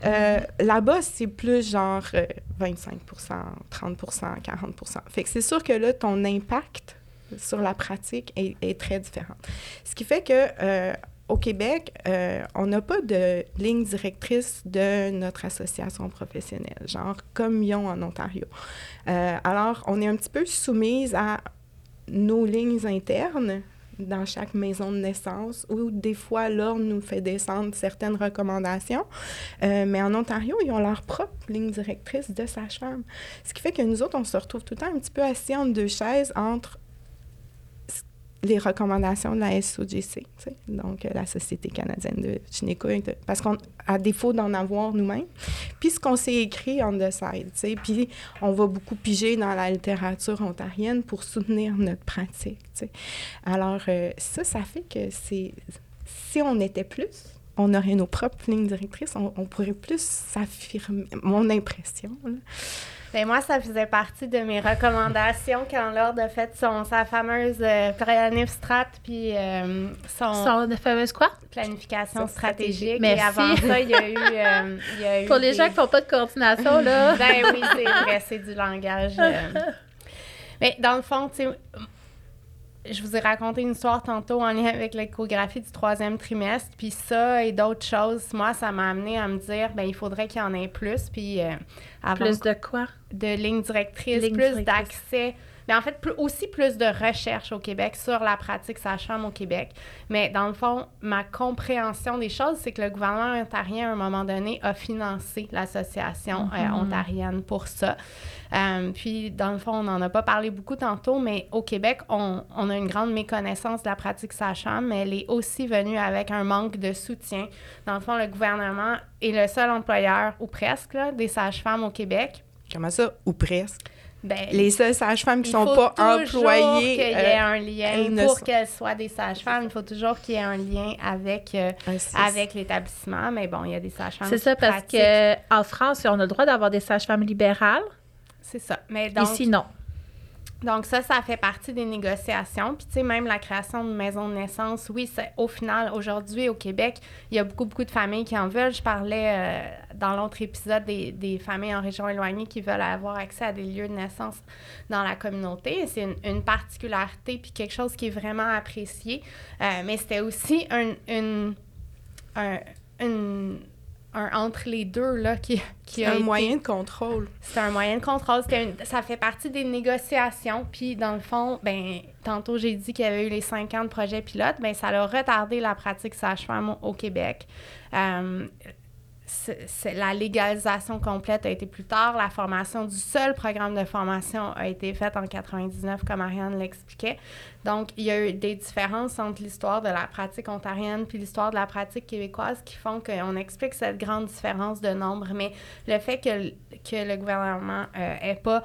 Euh, Là-bas, c'est plus genre euh, 25% 30% 40% Fait que c'est sûr que là, ton impact sur la pratique est, est très différent. Ce qui fait que euh, au Québec, euh, on n'a pas de ligne directrice de notre association professionnelle, genre comme ils ont en Ontario. Euh, alors, on est un petit peu soumise à nos lignes internes dans chaque maison de naissance, où des fois, l'ordre nous fait descendre certaines recommandations. Euh, mais en Ontario, ils ont leur propre ligne directrice de sage-femme. Ce qui fait que nous autres, on se retrouve tout le temps un petit peu assis entre deux chaises entre les recommandations de la SOGC, donc euh, la Société canadienne de gynéco, parce qu'on à défaut d'en avoir nous-mêmes, puis ce qu'on s'est écrit on the side, puis on va beaucoup piger dans la littérature ontarienne pour soutenir notre pratique, tu sais. Alors euh, ça, ça fait que si on était plus, on aurait nos propres lignes directrices, on, on pourrait plus s'affirmer, mon impression, là. Ben moi, ça faisait partie de mes recommandations quand Lord a fait son, sa fameuse euh, planif strat puis euh, son, Son fameuse quoi? planification Son stratégique. Merci. Et avant ça, il y a eu... euh, il y a eu Pour les des- gens qui font pas de coordination, là. Ben oui, c'est vrai, c'est du langage. euh. Mais dans le fond, tu sais, je vous ai raconté une histoire tantôt en lien avec l'échographie du troisième trimestre, puis ça et d'autres choses, moi, ça m'a amené à me dire, ben il faudrait qu'il y en ait plus, puis euh, Plus de quoi? de lignes directrices, plus d'accès. Mais en fait, plus- aussi plus de recherche au Québec sur la pratique sage-femme au Québec. Mais dans le fond, ma compréhension des choses, c'est que le gouvernement ontarien, à un moment donné, a financé l'association euh, Mhm. ontarienne pour ça. Euh, puis, dans le fond, on n'en a pas parlé beaucoup tantôt, mais au Québec, on, on a une grande méconnaissance de la pratique sage-femme, mais elle est aussi venue avec un manque de soutien. Dans le fond, le gouvernement est le seul employeur, ou presque, là, des sages-femmes au Québec. Comment ça? Ou presque? Ben, Les seules sages-femmes qui il sont faut pas toujours employées. qu'il y euh, ait un lien ne pour qu'elles soient des sages-femmes. Il faut toujours qu'il y ait un lien avec, euh, six. avec l'établissement. Mais bon, il y a des sages-femmes. C'est ça, parce pratiquent. que en France, on a le droit d'avoir des sages-femmes libérales. C'est ça. Mais donc, Ici, non. Donc ça, ça fait partie des négociations. Puis, tu sais, même la création de maisons de naissance, oui, c'est au final, aujourd'hui, au Québec, il y a beaucoup, beaucoup de familles qui en veulent. Je parlais euh, dans l'autre épisode des, des familles en région éloignée qui veulent avoir accès à des lieux de naissance dans la communauté. C'est une, particularité, puis quelque chose qui est vraiment apprécié. Euh, mais c'était aussi un, une, un, une- un entre les deux, là, qui, qui C'est a un été- moyen de contrôle. c'est un moyen de contrôle. Une- ça fait partie des négociations. Puis, dans le fond, ben, tantôt, j'ai dit qu'il y avait eu les 50 projets pilotes. Ben, ça a retardé la pratique sage-femme au, au Québec. Euh, c'est- la légalisation complète a été plus tard. La formation du seul programme de formation a été faite en 99, comme Ariane l'expliquait. Donc, il y a eu des différences entre l'histoire de la pratique ontarienne puis l'histoire de la pratique québécoise qui font qu'on explique cette grande différence de nombre. Mais le fait que, que le gouvernement n'ait pas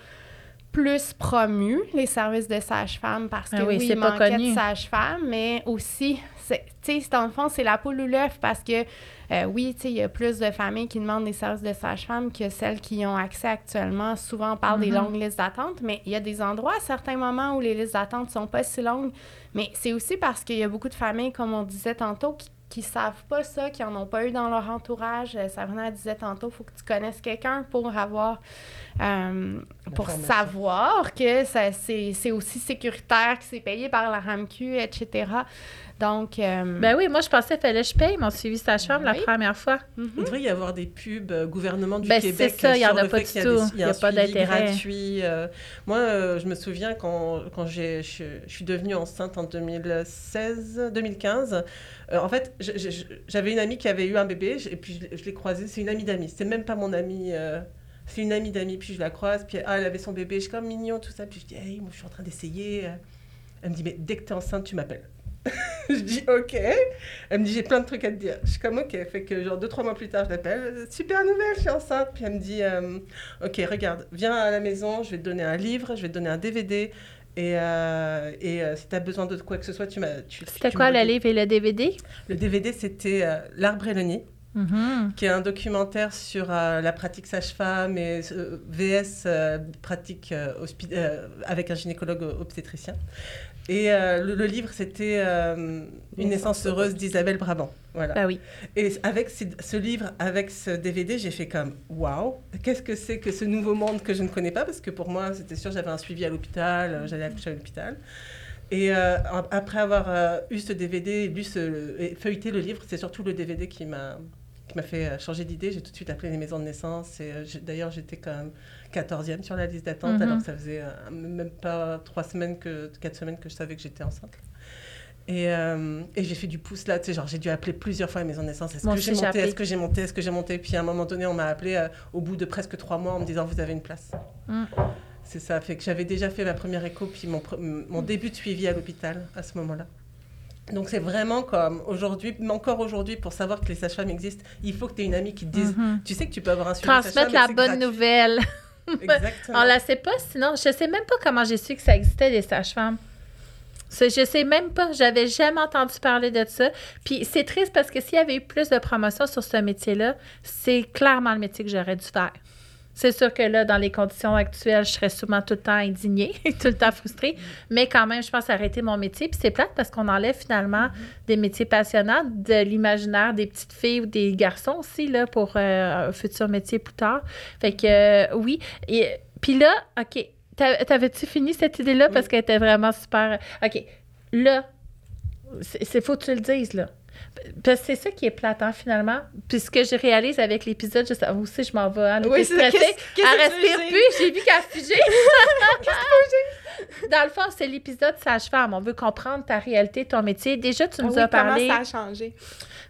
plus promu les services de sage-femme parce que Ah oui, oui, il pas connu. de sage-femme, mais aussi, c'est- tu sais, dans le fond, c'est la poule ou l'œuf parce que, euh, oui, tu sais, il y a plus de familles qui demandent des services de sage-femme que celles qui y ont accès actuellement. Souvent, on parle des Mhm. longues listes d'attente, mais il y a des endroits à certains moments où les listes d'attente sont pas si longues. Mais c'est aussi parce qu'il y a beaucoup de familles, comme on disait tantôt, qui qui savent pas ça, qui en ont pas eu dans leur entourage. Euh, Sabrina disait tantôt, faut que tu connaisses quelqu'un pour avoir, euh, pour savoir que ça, c'est, c'est aussi sécuritaire, que c'est payé par la RAMQ, etc. Donc, euh, Ben oui, moi, je pensais qu'il fallait que je paye mon suivi sage-femme la première fois. mhm. Il devrait y avoir des pubs euh, gouvernement du Ben, Québec c'est ça, il y en a pas du qu'il y a tout. des- Il y a pas d'intérêt. gratuit. euh. moi, euh, je me souviens quand, quand j'ai, je, je suis devenue enceinte en 2016, 2015. euh, en fait, je- je- je- j'avais une amie qui avait eu un bébé je- et puis je, l'ai- je l'ai croisée. C'est une amie d'amis. C'était même pas mon amie. euh, c'est une amie d'amis. Puis je la croise. Puis ah, elle avait son bébé. Je suis comme mignon, tout ça. Puis je dis, hey, moi, je suis en train d'essayer. Elle me dit, mais dès que tu es enceinte, tu m'appelles. je dis, ok. Elle me dit, j'ai plein de trucs à te dire. Je suis comme, ok. Fait que, genre, deux, trois mois plus tard, je l'appelle. Super nouvelle, je suis enceinte. Puis elle me dit, euh, ok, regarde, viens à la maison, je vais te donner un livre, je vais te donner un DVD. Et, euh, et euh, si tu as besoin de quoi que ce soit, tu m'as. C'était quoi le livre et le DVD? Le DVD, c'était L'arbre et le nid, Mhm. qui est un documentaire sur euh, la pratique sage-femme et euh, VS euh, pratique avec un gynécologue obstétricien. Et euh, le, le livre, c'était euh, Une naissance heureuse d'Isabelle Brabant. Voilà. Ben oui. Et avec ce, ce livre, avec ce DVD, j'ai fait comme waouh, qu'est-ce que c'est que ce nouveau monde que je ne connais pas? Parce que pour moi, c'était sûr, j'avais un suivi à l'hôpital, euh, j'allais accoucher à l'hôpital. Et euh, après avoir eu ce DVD, lu ce, et feuilleté le livre, c'est surtout le DVD qui m'a qui m'a fait euh, changer d'idée. J'ai tout de suite appelé les maisons de naissance. Et euh, d'ailleurs, j'étais quand même 14e sur la liste d'attente, Mhm. alors que ça faisait euh, même pas trois semaines, que quatre semaines que je savais que j'étais enceinte. Et, euh, et j'ai fait du pouce là, tu sais, genre j'ai dû appeler plusieurs fois la maison de naissance. Est-ce que j'ai monté? Est-ce que j'ai monté? Est-ce que j'ai monté? Puis à un moment donné, on m'a appelé euh, au bout de presque trois mois en me disant vous avez une place. Mm. C'est ça, fait que j'avais déjà fait ma première écho, puis mon, mon début de suivi à l'hôpital à ce moment-là. Donc c'est vraiment comme aujourd'hui, mais encore aujourd'hui, pour savoir que les sages-femmes existent, il faut que tu aies une amie qui te dise, Mhm. tu sais que tu peux avoir un suivi Transmettre la bonne gratuit. nouvelle. Exactement. On la sait pas, sinon, je sais même pas comment j'ai su que ça existait des sages-femmes. Je sais même pas, j'avais jamais entendu parler de ça. Puis c'est triste parce que s'il y avait eu plus de promotion sur ce métier-là, c'est clairement le métier que j'aurais dû faire. C'est sûr que là, dans les conditions actuelles, je serais sûrement tout le temps indignée, tout le temps frustrée. Mais quand même, je pense arrêter mon métier. Puis c'est plate parce qu'on enlève finalement des métiers passionnants de l'imaginaire des petites filles ou des garçons aussi, là, pour euh, un futur métier plus tard. Fait que euh, oui. Et, puis là, OK. T'a- T'avais-tu fini cette idée-là? Parce qu'elle était vraiment super. OK. Là, c'est c'est- faut que tu le dises, là. C'est ça qui est plate, hein, finalement. Puis ce que je réalise avec l'épisode, je sais, moi aussi, je m'en vais. hein, Oui, c'est ça. stressée. Qu'est-ce- qu'est-ce Elle que tu veux respire plus. J'ai vu qu'elle figeait. Dans le fond, c'est l'épisode sage-femme. On veut comprendre ta réalité, ton métier. Déjà, tu Ah nous oui, as parlé. Comment ça a changé?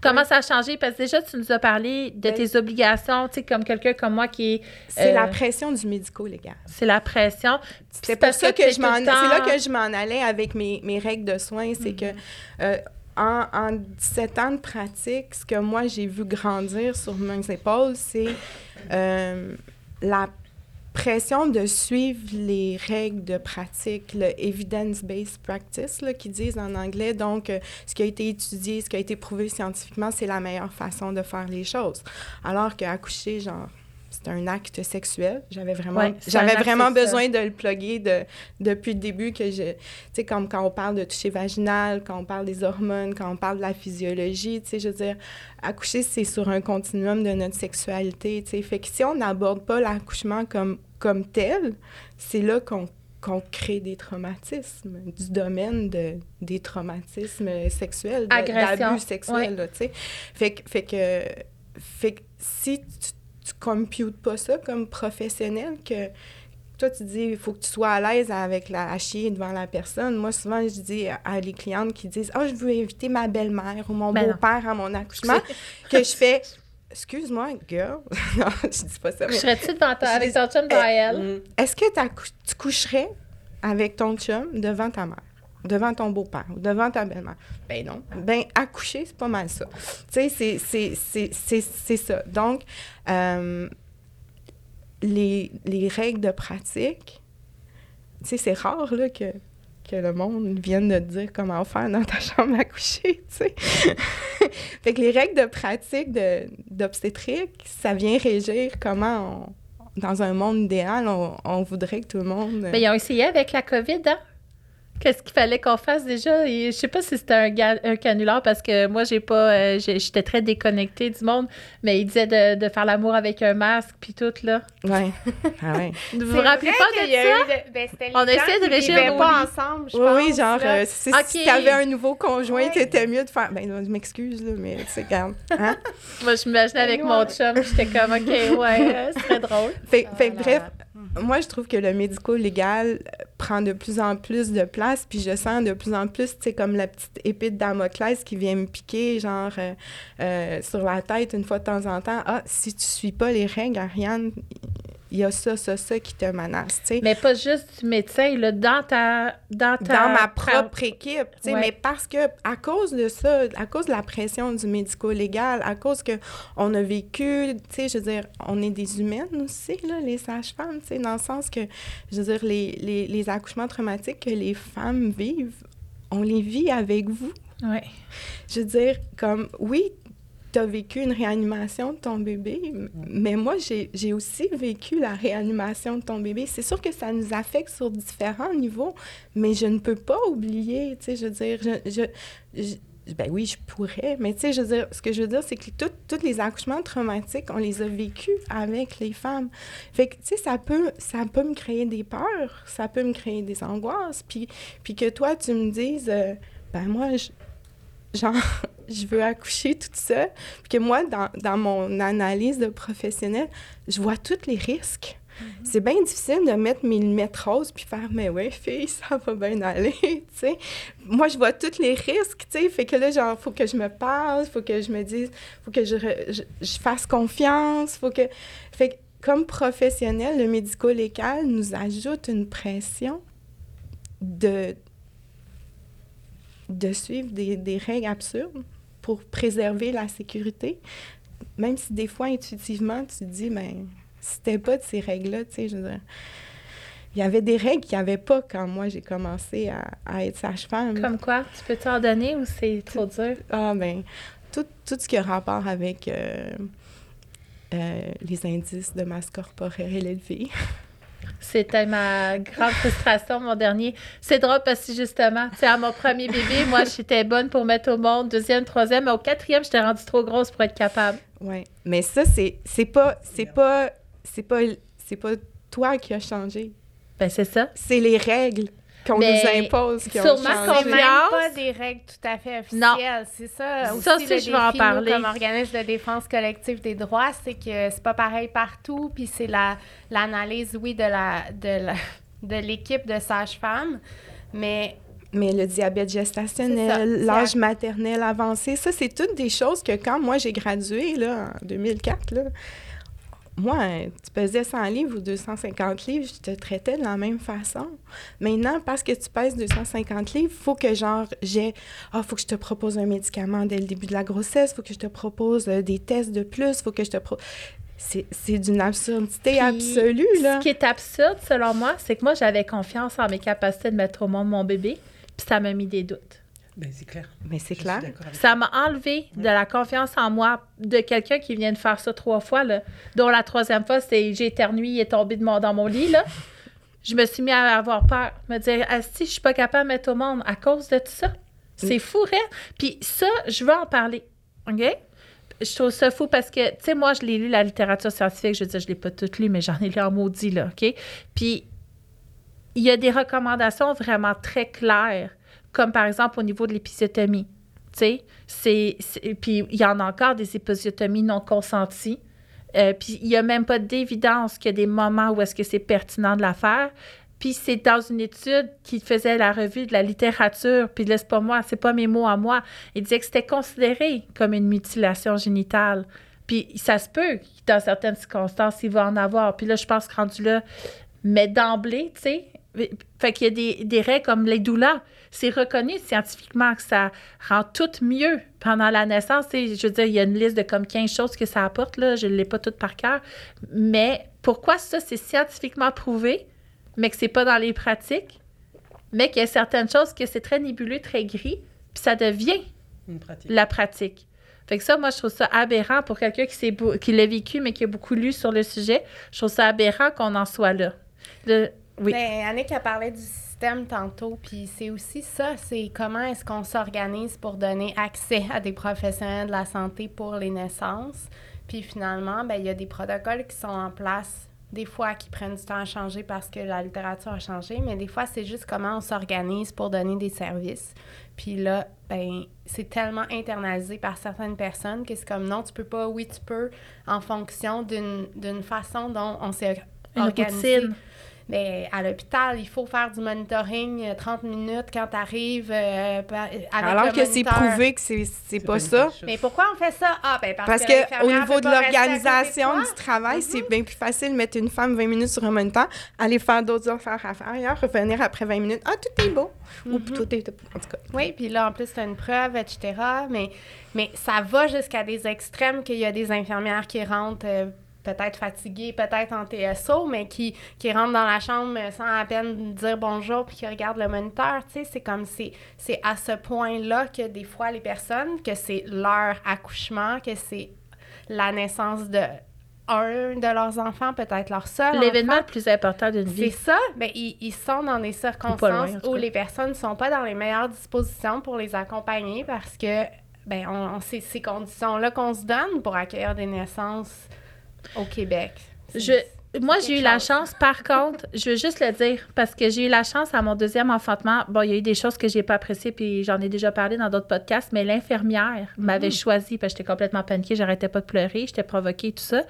Comment ça a changé? Parce que déjà, tu nous as parlé de Ben- tes obligations, tu sais, comme quelqu'un comme moi qui est. C'est Euh, la pression du médico-légal. C'est la pression. C'est pour ça que je m'en, c'est là que je m'en allais avec mes, mes règles de soins. C'est que euh, en, en 17 ans de pratique, ce que moi j'ai vu grandir sur mes épaules, c'est euh, la pression de suivre les règles de pratique, le evidence-based practice, là, qu'ils disent en anglais. Donc, euh, ce qui a été étudié, ce qui a été prouvé scientifiquement, c'est la meilleure façon de faire les choses. Alors qu'accoucher, genre, c'est un acte sexuel. J'avais vraiment, Ouais, j'avais vraiment besoin de le plugger de, depuis le début que je... Tu sais, comme quand on parle de toucher vaginal, quand on parle des hormones, quand on parle de la physiologie, tu sais, je veux dire, accoucher, c'est sur un continuum de notre sexualité, tu sais. Fait que si on n'aborde pas l'accouchement comme, comme tel, c'est là qu'on qu'on crée des traumatismes du domaine de, des traumatismes sexuels, d'abus sexuels, là, tu sais. Fait fait que, fait que si tu, tu computes pas ça comme professionnel, que toi, tu dis, il faut que tu sois à l'aise avec la à chier devant la personne. Moi, souvent, je dis à les clientes qui disent, « Ah, je veux inviter ma belle-mère ou mon Ben beau-père à mon accouchement. » que je fais, « Excuse-moi, girl. » Non, je dis pas ça, mais serais-tu devant ta, avec ton chum devant elle? Mm. est-ce que tu coucherais avec ton chum devant ta mère, devant ton beau-père ou devant ta belle-mère? Ben non. Ben, accoucher, c'est pas mal ça. Tu sais, c'est- ça. Donc, euh, les, les règles de pratique, tu sais, c'est rare, là, que que le monde vienne de te dire comment faire dans ta chambre à coucher, tu sais. fait que les règles de pratique d'obstétrique, ça vient régir comment on, dans un monde idéal, on, voudrait que tout le monde... Mais ils ont essayé avec la COVID, hein? Qu'est-ce qu'il fallait qu'on fasse déjà? Et je sais pas si c'était un, un canular parce que moi, j'ai pas. euh, J'étais très déconnectée du monde, mais il disait de, de faire l'amour avec un masque puis tout, là. Ouais. Ah ouais. Vous vous rappelez pas de ça? Ben, c'était les On essaie de régir pas ensemble, je Oui, pense. oui, genre, euh, si, Ok. si t'avais un nouveau conjoint, Ouais. t'étais mieux de faire... Ben, non, je m'excuse, là, mais sais, regarde. Hein? Moi, je m'imaginais avec nous, mon on- chum, j'étais comme, OK, ouais, euh, ce serait drôle. Fait, Ah fait que bref. Moi, je trouve que le médico-légal euh, prend de plus en plus de place, puis je sens de plus en plus, tu sais, comme la petite épée de Damoclès qui vient me piquer, genre, euh, euh, sur la tête une fois de temps en temps. Ah, si tu suis pas les règles, Ariane, il y a ça, ça, ça qui te menace. Mais pas juste du médecin, là, dans ta. Dans, ta, dans ma propre équipe, Ouais. mais parce que à cause de ça, à cause de la pression du médico-légal, à cause que on a vécu, je veux dire, on est des humaines aussi, là, les sages-femmes, dans le sens que, je veux dire, les, les, les accouchements traumatiques que les femmes vivent, on les vit avec vous. Ouais. Je veux dire, comme, oui, tu as vécu une réanimation de ton bébé, mais moi, j'ai aussi vécu la réanimation de ton bébé. C'est sûr que ça nous affecte sur différents niveaux, mais je ne peux pas oublier, tu sais, je veux dire, je, je- ben oui, je pourrais, mais tu sais, je veux dire, ce que je veux dire, c'est que tous les accouchements traumatiques, on les a vécus avec les femmes. Fait que, tu sais, ça peut, ça peut me créer des peurs, ça peut me créer des angoisses, puis, puis que toi, tu me dises, euh, ben moi, je, genre, je veux accoucher toute seule. Puis que moi, dans, dans mon analyse de professionnel, je vois tous les risques. C'est bien difficile de mettre mes lunettes roses puis faire « Mais ouais, fille, ça va bien aller, tu sais. » Moi, je vois tous les risques, tu sais. Fait que là, genre, faut que je me parle, faut que je me dise, faut que je, re- je, je fasse confiance, faut que... Fait que, comme professionnel, le médico-légal nous ajoute une pression de, de suivre des, des règles absurdes pour préserver la sécurité, même si des fois, intuitivement, tu te dis, ben, c'était pas de ces règles-là, tu sais, je veux dire. Il y avait des règles qu'il n'y avait pas quand moi j'ai commencé à, à être sage-femme. Comme quoi? Tu peux t'en donner ou c'est trop dur? Ah, ben, tout, tout ce qui a rapport avec euh, euh, les indices de masse corporelle élevés. C'était ma grande frustration, mon dernier. C'est drôle parce que justement, tu sais, à mon premier bébé, moi, j'étais bonne pour mettre au monde, deuxième, troisième, mais au quatrième, j'étais rendue trop grosse pour être capable. Oui, mais ça, c'est c'est pas, c'est pas, c'est pas, c'est pas toi qui as changé. Ben, c'est ça. C'est les règles qu'on Mais nous impose qui ont changé. Même pas des règles tout à fait Non. officielles. C'est ça. Ça, aussi, ça, le je vais en défi, nous, parler. comme organisme de défense collective des droits, c'est que c'est pas pareil partout. Puis c'est la l'analyse, oui, de la de la- de l'équipe de sages-femmes, mais Mais le diabète gestationnel, l'âge maternel avancé, ça, c'est toutes des choses que quand moi j'ai gradué, là, en 2004, là, moi, tu pesais 100 livres ou 250 livres, je te traitais de la même façon. Maintenant, parce que tu pèses 250 livres, faut que, genre, j'ai... Ah, faut que je te propose un médicament dès le début de la grossesse, faut que je te propose euh, des tests de plus, faut que je te... Pro... C'est c'est d'une absurdité Puis, absolue, là. Ce qui est absurde, selon moi, c'est que moi, j'avais confiance en mes capacités de mettre au monde mon bébé, puis ça m'a mis des doutes. Ben, c'est clair. Mais c'est clair. Ça m'a enlevé de la confiance en moi de quelqu'un qui vient de faire ça trois fois, là, dont la troisième fois, c'est j'ai éternué, il est tombé de mon, dans mon lit. Là. Je me suis mis à avoir peur, me dire si je suis pas capable de mettre au monde à cause de tout ça. C'est fou, raide. Puis ça, je veux en parler. OK? Je trouve ça fou parce que, tu sais, moi, je l'ai lu, la littérature scientifique. Je veux dire, je l'ai pas toute lue, mais j'en ai lu en maudit, là. OK? Puis il y a des recommandations vraiment très claires, comme par exemple au niveau de l'épisiotomie. Tu sais, puis il y en a encore des épisiotomies non consenties. Euh, puis il n'y a même pas d'évidence qu'il y a des moments où est-ce que c'est pertinent de la faire. Puis c'est dans une étude qui faisait la revue de la littérature, puis c'est pas moi, c'est pas mes mots à moi. Il disait que c'était considéré comme une mutilation génitale. Puis ça se peut, dans certaines circonstances, il va en avoir. Puis là, je pense que rendu là, mais d'emblée, tu sais, fait qu'il y a des, des règles comme les doulas. C'est reconnu scientifiquement que ça rend tout mieux pendant la naissance. Sais, je veux dire, il y a une liste de comme 15 choses que ça apporte, là. Je ne l'ai pas toute par cœur. Mais pourquoi ça, c'est scientifiquement prouvé, mais que c'est pas dans les pratiques, mais qu'il y a certaines choses que c'est très nébuleux, très gris, puis ça devient une pratique. la pratique. Fait que ça, moi, je trouve ça aberrant pour quelqu'un qui, qui l'a vécu, mais qui a beaucoup lu sur le sujet. Je trouve ça aberrant qu'on en soit là. Le- oui. Ben, Annick a parlé du système tantôt, puis c'est aussi ça, c'est comment est-ce qu'on s'organise pour donner accès à des professionnels de la santé pour les naissances. Puis finalement, ben, il y a des protocoles qui sont en place, des fois qui prennent du temps à changer parce que la littérature a changé, mais des fois, c'est juste comment on s'organise pour donner des services. Puis là, ben, c'est tellement internalisé par certaines personnes que c'est comme non, tu peux pas, oui, tu peux, en fonction d'une façon dont on s'est organisé. routine. Mais à l'hôpital, il faut faire du monitoring euh, 30 minutes quand tu arrives avec Alors le que c'est prouvé que c'est c'est pas une ça. Mais pourquoi on fait ça? Ah, ben parce, Parce que, que au niveau de pas l'organisation du travail, c'est Mhm. bien plus facile de mettre une femme 20 minutes sur un moniteur, aller faire d'autres affaires à faire ailleurs, revenir après 20 minutes. Ah, tout est beau. Ou Mhm. tout est. En tout cas. Oui, puis là, en plus, tu as une preuve, etc. Mais, mais ça va jusqu'à des extrêmes qu'il y a des infirmières qui rentrent euh, peut-être fatiguées, peut-être en TSO, mais qui, qui rentrent dans la chambre sans à peine dire bonjour puis qui regardent le moniteur. Tu sais, c'est comme c'est c'est à ce point-là que des fois, les personnes, que c'est leur accouchement, que c'est la naissance de un de leurs enfants, peut-être leur seul L'événement le plus important d'une C'est vie. ça, ben, ils, ils sont dans des circonstances loin, où les personnes ne sont pas dans les meilleures dispositions pour les accompagner parce que ben, on, on- c'est ces conditions-là qu'on se donne pour accueillir des naissances au Québec. Je, moi, j'ai eu la chance, par contre, je veux juste le dire, parce que j'ai eu la chance à mon deuxième enfantement. Bon, il y a eu des choses que j'ai pas appréciées, puis j'en ai déjà parlé dans d'autres podcasts, mais l'infirmière m'avait choisi parce que j'étais complètement paniquée, j'arrêtais pas de pleurer, j'étais provoquée, tout ça.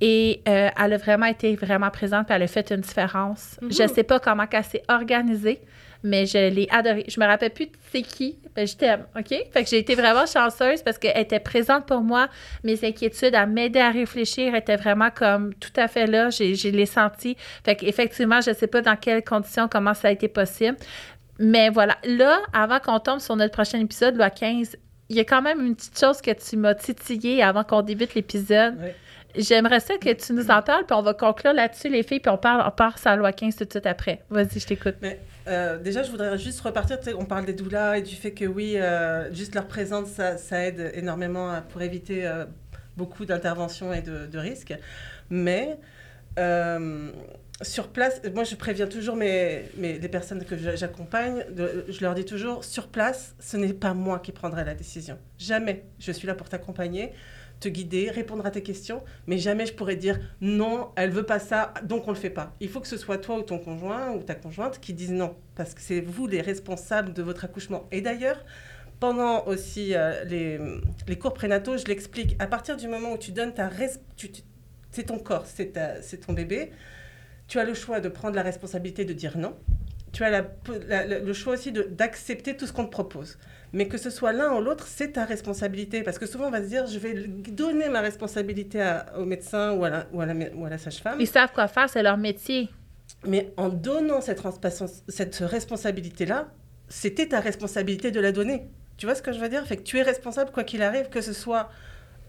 Et euh, elle a vraiment été vraiment présente, puis elle a fait une différence. Mhm. Je sais pas comment elle s'est organisée, mais je l'ai adorée. Je me rappelle plus de c'est qui, mais je t'aime, OK? Fait que j'ai été vraiment chanceuse parce qu'elle était présente pour moi. Mes inquiétudes, à m'aider à réfléchir, étaient vraiment comme tout à fait là. J'ai, je l'ai senti. Fait qu'effectivement, je sais pas dans quelles conditions, comment ça a été possible. Mais voilà, là, avant qu'on tombe sur notre prochain épisode, loi 15, il y a quand même une petite chose que tu m'as titillé avant qu'on débute l'épisode. J'aimerais ça que tu nous en parles, puis on va conclure là-dessus, les filles, puis on, parle, on part sur la loi 15 tout de suite après. Vas-y, je t'écoute. Mais euh, déjà, je voudrais juste repartir. On parle des doulas et du fait que oui, euh, juste leur présence, ça, aide énormément pour éviter euh, beaucoup d'interventions et de, risques. Mais sur place, moi je préviens toujours mes, mes, les personnes que j'accompagne, je leur dis toujours, sur place, ce n'est pas moi qui prendrai la décision. Jamais. Je suis là pour t'accompagner, te guider, répondre à tes questions, mais jamais je pourrais dire non, elle veut pas ça, donc on le fait pas. Il faut que ce soit toi ou ton conjoint ou ta conjointe qui disent non, parce que c'est vous les responsables de votre accouchement. Et d'ailleurs, pendant aussi euh, les, les cours prénataux, je l'explique, à partir du moment où tu donnes ta... c'est ton corps, c'est ton bébé, tu as le choix de prendre la responsabilité de dire non. Tu as le choix aussi d'accepter tout ce qu'on te propose. Mais que ce soit l'un ou l'autre, c'est ta responsabilité. Parce que souvent, on va se dire, je vais donner ma responsabilité à- au médecin ou à la, ou à la, ou à la sage-femme. Ils savent quoi faire, c'est leur métier. Mais en donnant cette responsabilité-là, c'était ta responsabilité de la donner. Tu vois ce que je veux dire? Fait que tu es responsable quoi qu'il arrive, que ce soit...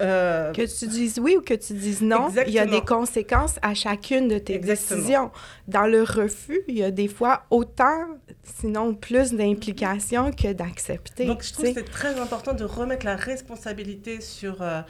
euh, Que tu dises oui ou que tu dises non, il y a Exactement. des conséquences à chacune de tes Exactement. décisions. Dans le refus, il y a des fois autant, sinon plus d'implications que d'accepter. Donc, je trouve que c'est très important de remettre la responsabilité sur. euh,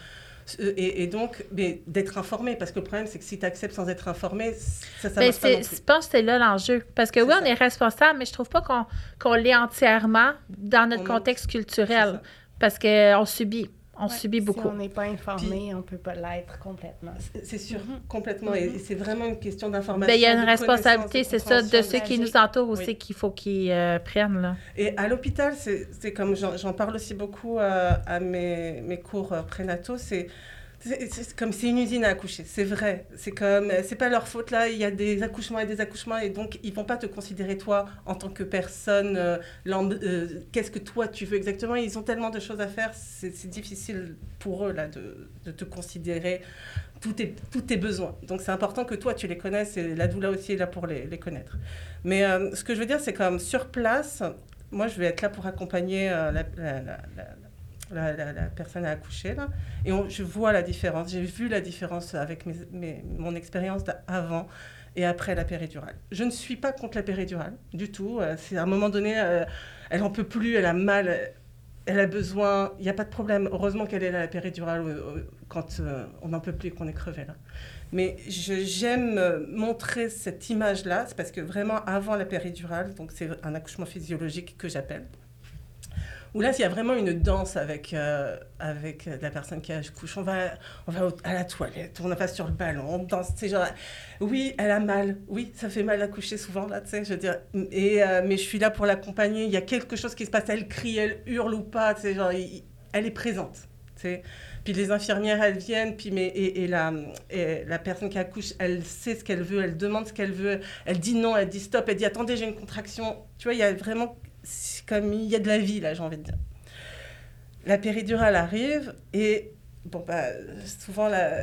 euh, et, et donc, mais d'être informé. Parce que le problème, c'est que si tu acceptes sans être informé, ça, ça Mais marche pas non c'est- plus. je pense que c'est là l'enjeu. Parce que oui, on ça. est responsable, mais je trouve pas qu'on qu'on l'est entièrement dans notre On- contexte culturel. Parce qu'on subit. On Ouais, subit beaucoup. Si on n'est pas informé, on peut pas l'être complètement. C'est- sûr, Mhm. complètement. Et- Et c'est vraiment une question d'information. Ben, il y a une responsabilité, c'est ça, de ceux qui de- nous entourent aussi Oui. qu'il faut qu'ils euh, prennent. Là. Et à l'hôpital, c'est comme j'en j'en parle aussi beaucoup euh, à mes, mes cours euh, prénataux, c'est comme c'est une usine à accoucher, c'est vrai. C'est comme euh, c'est pas leur faute là, il y a des accouchements et des accouchements et donc ils vont pas te considérer toi en tant que personne. euh, euh, Qu'est-ce que toi tu veux exactement? Ils ont tellement de choses à faire, c'est difficile pour eux là de, te considérer tous tes, tous tes besoins. Donc c'est important que toi tu les connaisses et la doula aussi est là pour les, connaître. Mais ce que je veux dire, c'est comme sur place, moi, je vais être là pour accompagner la- la- personne à accoucher. Là, et je vois la différence. J'ai vu la différence avec mon expérience avant et après la péridurale. Je ne suis pas contre la péridurale du tout. Euh, c'est à un moment donné, euh, elle en peut plus, elle a mal, euh, elle a besoin. Il n'y a pas de problème. Heureusement qu'elle est là, la péridurale, quand on n'en peut plus et qu'on est crevé là. Mais j'aime montrer cette image-là, c'est parce que vraiment avant la péridurale, donc c'est un accouchement physiologique que j'appelle, où là il y a vraiment une danse avec, euh, avec la personne qui accouche. On va, on va à la toilette, on va sur le ballon, on danse, c'est genre, oui, elle a mal, oui, ça fait mal d'accoucher souvent là, tu sais, je veux dire, et, euh, mais je suis là pour l'accompagner, il y a quelque chose qui se passe, elle crie, elle hurle ou pas, tu genre, elle est présente, tu sais. Puis les infirmières, elles viennent, puis mais, et, et la, et la personne qui accouche, elle sait ce qu'elle veut, elle demande ce qu'elle veut, elle dit non, elle dit stop, elle dit attendez, j'ai une contraction. Tu vois, il y a vraiment, comme il y a de la vie là, j'ai envie de dire. La péridurale arrive et bon bah souvent la,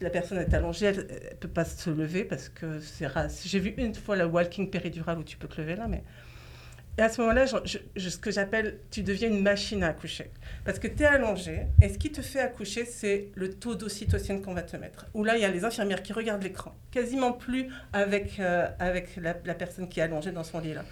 la personne est allongée, elle, elle peut pas se lever parce que c'est rare. J'ai vu une fois la walking péridurale où tu peux te lever là, mais et à ce moment-là, ce que j'appelle, tu deviens une machine à accoucher. Parce que tu es allongé, et ce qui te fait accoucher, c'est le taux d'ocytocine qu'on va te mettre. Où là, il y a les infirmières qui regardent l'écran, quasiment plus avec, euh, avec la personne qui est allongée dans son lit. Là.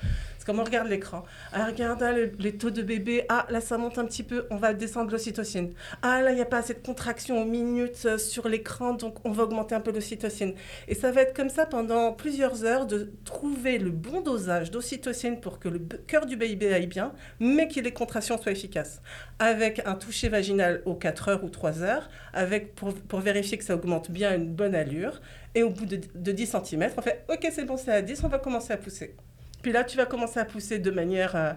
Parce qu'on regarde l'écran. Ah, regarde ah, le- les taux de bébé. Ah, là, ça monte un petit peu, on va descendre l'ocytocine. Ah, là, il n'y a pas assez de contraction aux minutes euh, sur l'écran, donc on va augmenter un peu l'ocytocine. Et ça va être comme ça pendant plusieurs heures de trouver le bon dosage d'ocytocine pour que le cœur du bébé aille bien, mais que les contractions soient efficaces. Avec un toucher vaginal aux 4 heures ou 3 heures, avec, pour, pour vérifier que ça augmente bien une bonne allure. Et au bout de, de 10 cm, on fait OK, c'est bon, c'est à 10, on va commencer à pousser. Puis là, tu vas commencer à pousser de manière euh,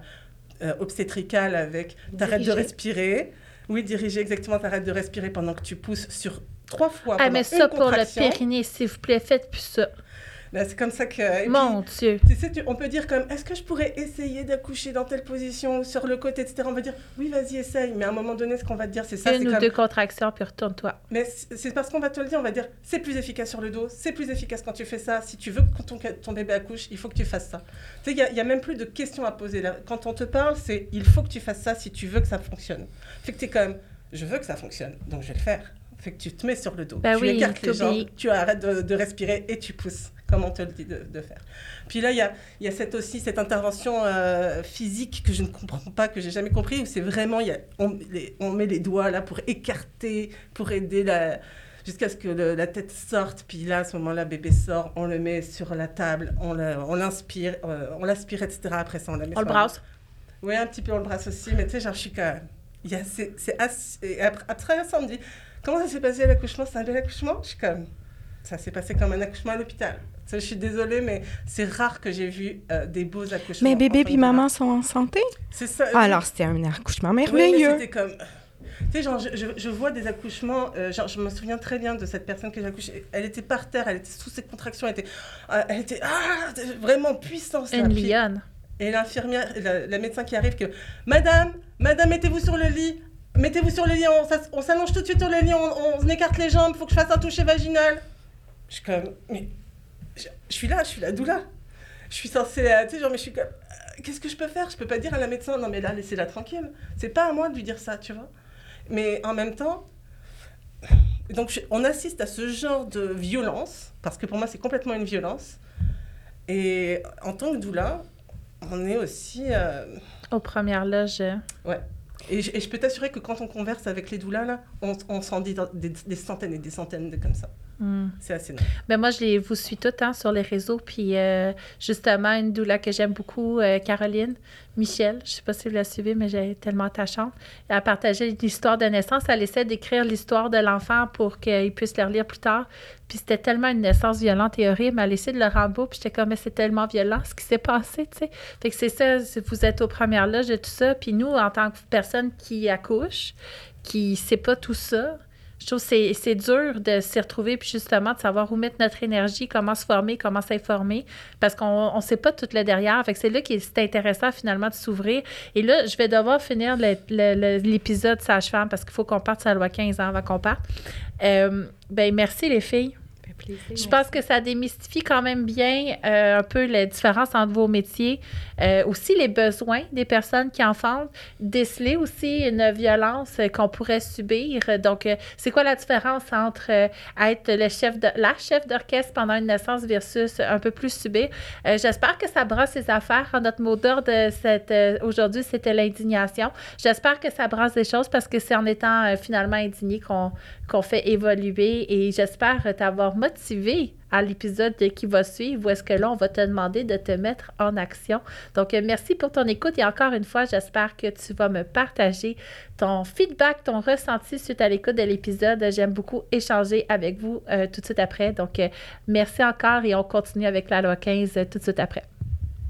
euh, obstétricale avec t'arrêtes de respirer. Oui, diriger exactement, t'arrêtes de respirer pendant que tu pousses sur trois fois. Ah, mais ça, pour le périnée, s'il vous plaît, faites plus ça. Ben, c'est comme ça que. et puis, Mon Dieu. tu sais, tu- on peut dire comme, est-ce que je pourrais essayer d'accoucher dans telle position sur le côté, etc. On va dire, oui, vas-y, essaye. Mais à un moment donné, ce qu'on va te dire, c'est ça. Une c'est ou comme- deux contractions, puis retourne-toi. Mais c'est parce qu'on va te le dire, on va dire, c'est plus efficace sur le dos, c'est plus efficace quand tu fais ça. Si tu veux que ton, ton bébé accouche, il faut que tu fasses ça. Tu sais, il n'y a, il y a même plus de questions à poser. Là. Quand on te parle, c'est, il faut que tu fasses ça si tu veux que ça fonctionne. Fait que tu es quand même, je veux que ça fonctionne, donc je vais le faire. Fait que tu te mets sur le dos, Ben tu oui, écartes les jambes, tu arrêtes de, de respirer et tu pousses, comme on te le dit de, de faire. Puis là, il y a, y a cette, aussi cette intervention euh, physique que je ne comprends pas, que j'ai jamais compris, où c'est vraiment, y a, on, les- on met les doigts là pour écarter, pour aider la jusqu'à ce que le- la tête sorte, puis là, à ce moment-là, bébé sort, on le met sur la table, on le- l'inspire, euh, on l'aspire, etc. Après ça, on la met On le sur la- brasse. oui, un petit peu, on le brasse aussi, mais tu sais, genre, je suis quand même. Il y a, c'est, c'est assez- et après, après ça, on me dit Comment ça s'est passé l'accouchement? C'est un bel accouchement Je suis comme Ça s'est passé comme un accouchement à l'hôpital. Je suis désolée, mais c'est rare que j'ai vu euh, des beaux accouchements. Mais bébé puis maman sont en santé? C'est ça. Alors, c'était un accouchement Oui, merveilleux. c'était comme. Tu sais, genre, je, je, je vois des accouchements, euh, genre, je me souviens très bien de cette personne que j'ai accouchée. Elle était par terre, elle était sous ses contractions, elle était, euh, elle était ah, vraiment puissante. Une lionne. et l'infirmière, la, la médecin qui arrive, que Madame, Madame, mettez-vous sur le lit, mettez-vous sur le lit, on, s'allonge tout de suite sur le lit, on, on écarte les jambes, faut que je fasse un toucher vaginal. Je suis comme, mais je, je suis là, je suis la doula. Je suis censée, euh, tu sais, genre, mais je suis comme, euh, qu'est-ce que je peux faire? Je peux pas dire à la médecin, non mais là, laissez-la tranquille. C'est pas à moi de lui dire ça, tu vois. Mais en même temps, donc je- on assiste à ce genre de violence, parce que pour moi, c'est complètement une violence. Et en tant que doula, on est aussi. euh, Aux premières loges. Et, je, peux t'assurer que quand on converse avec les doulas, on, on s'en dit des, des centaines et des centaines de comme ça. Hmm. C'est assez long. Ben moi, je les, vous suis tout le temps sur les réseaux. Puis euh, justement, une doula que j'aime beaucoup, euh, Caroline Michel, je sais pas si vous la suivez, mais j'ai tellement attachante. Elle a partagé l'histoire de naissance. Elle essaie d'écrire l'histoire de l'enfant pour qu'il puisse le relire plus tard. Puis c'était tellement une naissance violente et horrible. Elle a essayé de le rendre. Puis j'étais comme, mais c'est tellement violent ce qui s'est passé, tu sais. Fait que c'est ça, vous êtes aux premières loges de tout ça. Puis nous, en tant que personne qui accouche, qui sait pas tout ça, je trouve que c'est, dur de s'y retrouver, puis justement de savoir où mettre notre énergie, comment se former, comment s'informer, parce qu'on ne sait pas tout le derrière. Fait que c'est là que c'est intéressant finalement de s'ouvrir. Et là, je vais devoir finir l'épisode Sage-Femme parce qu'il faut qu'on parte sur la loi 15 ans avant qu'on parte. Euh, ben, merci les filles. Je pense que ça démystifie quand même bien euh, un peu la différence entre vos métiers, Euh, aussi les besoins des personnes qui enfantent, déceler aussi une violence euh, qu'on pourrait subir. Donc, euh, c'est quoi la différence entre être le chef de la chef d'orchestre pendant une naissance versus un peu plus subir? J'espère que ça brasse ses affaires. Notre mot d'ordre de cette aujourd'hui, c'était l'indignation. J'espère que ça brasse des choses parce que c'est en étant finalement indigné qu'on qu'on fait évoluer et j'espère t'avoir motivé à l'épisode qui va suivre où est-ce que là, on va te demander de te mettre en action. Donc, euh, merci pour ton écoute et encore une fois, j'espère que tu vas me partager ton feedback, ton ressenti suite à l'écoute de l'épisode. J'aime beaucoup échanger avec vous euh, tout de suite après. Donc, euh, merci encore et on continue avec la loi 15 euh, tout de suite après.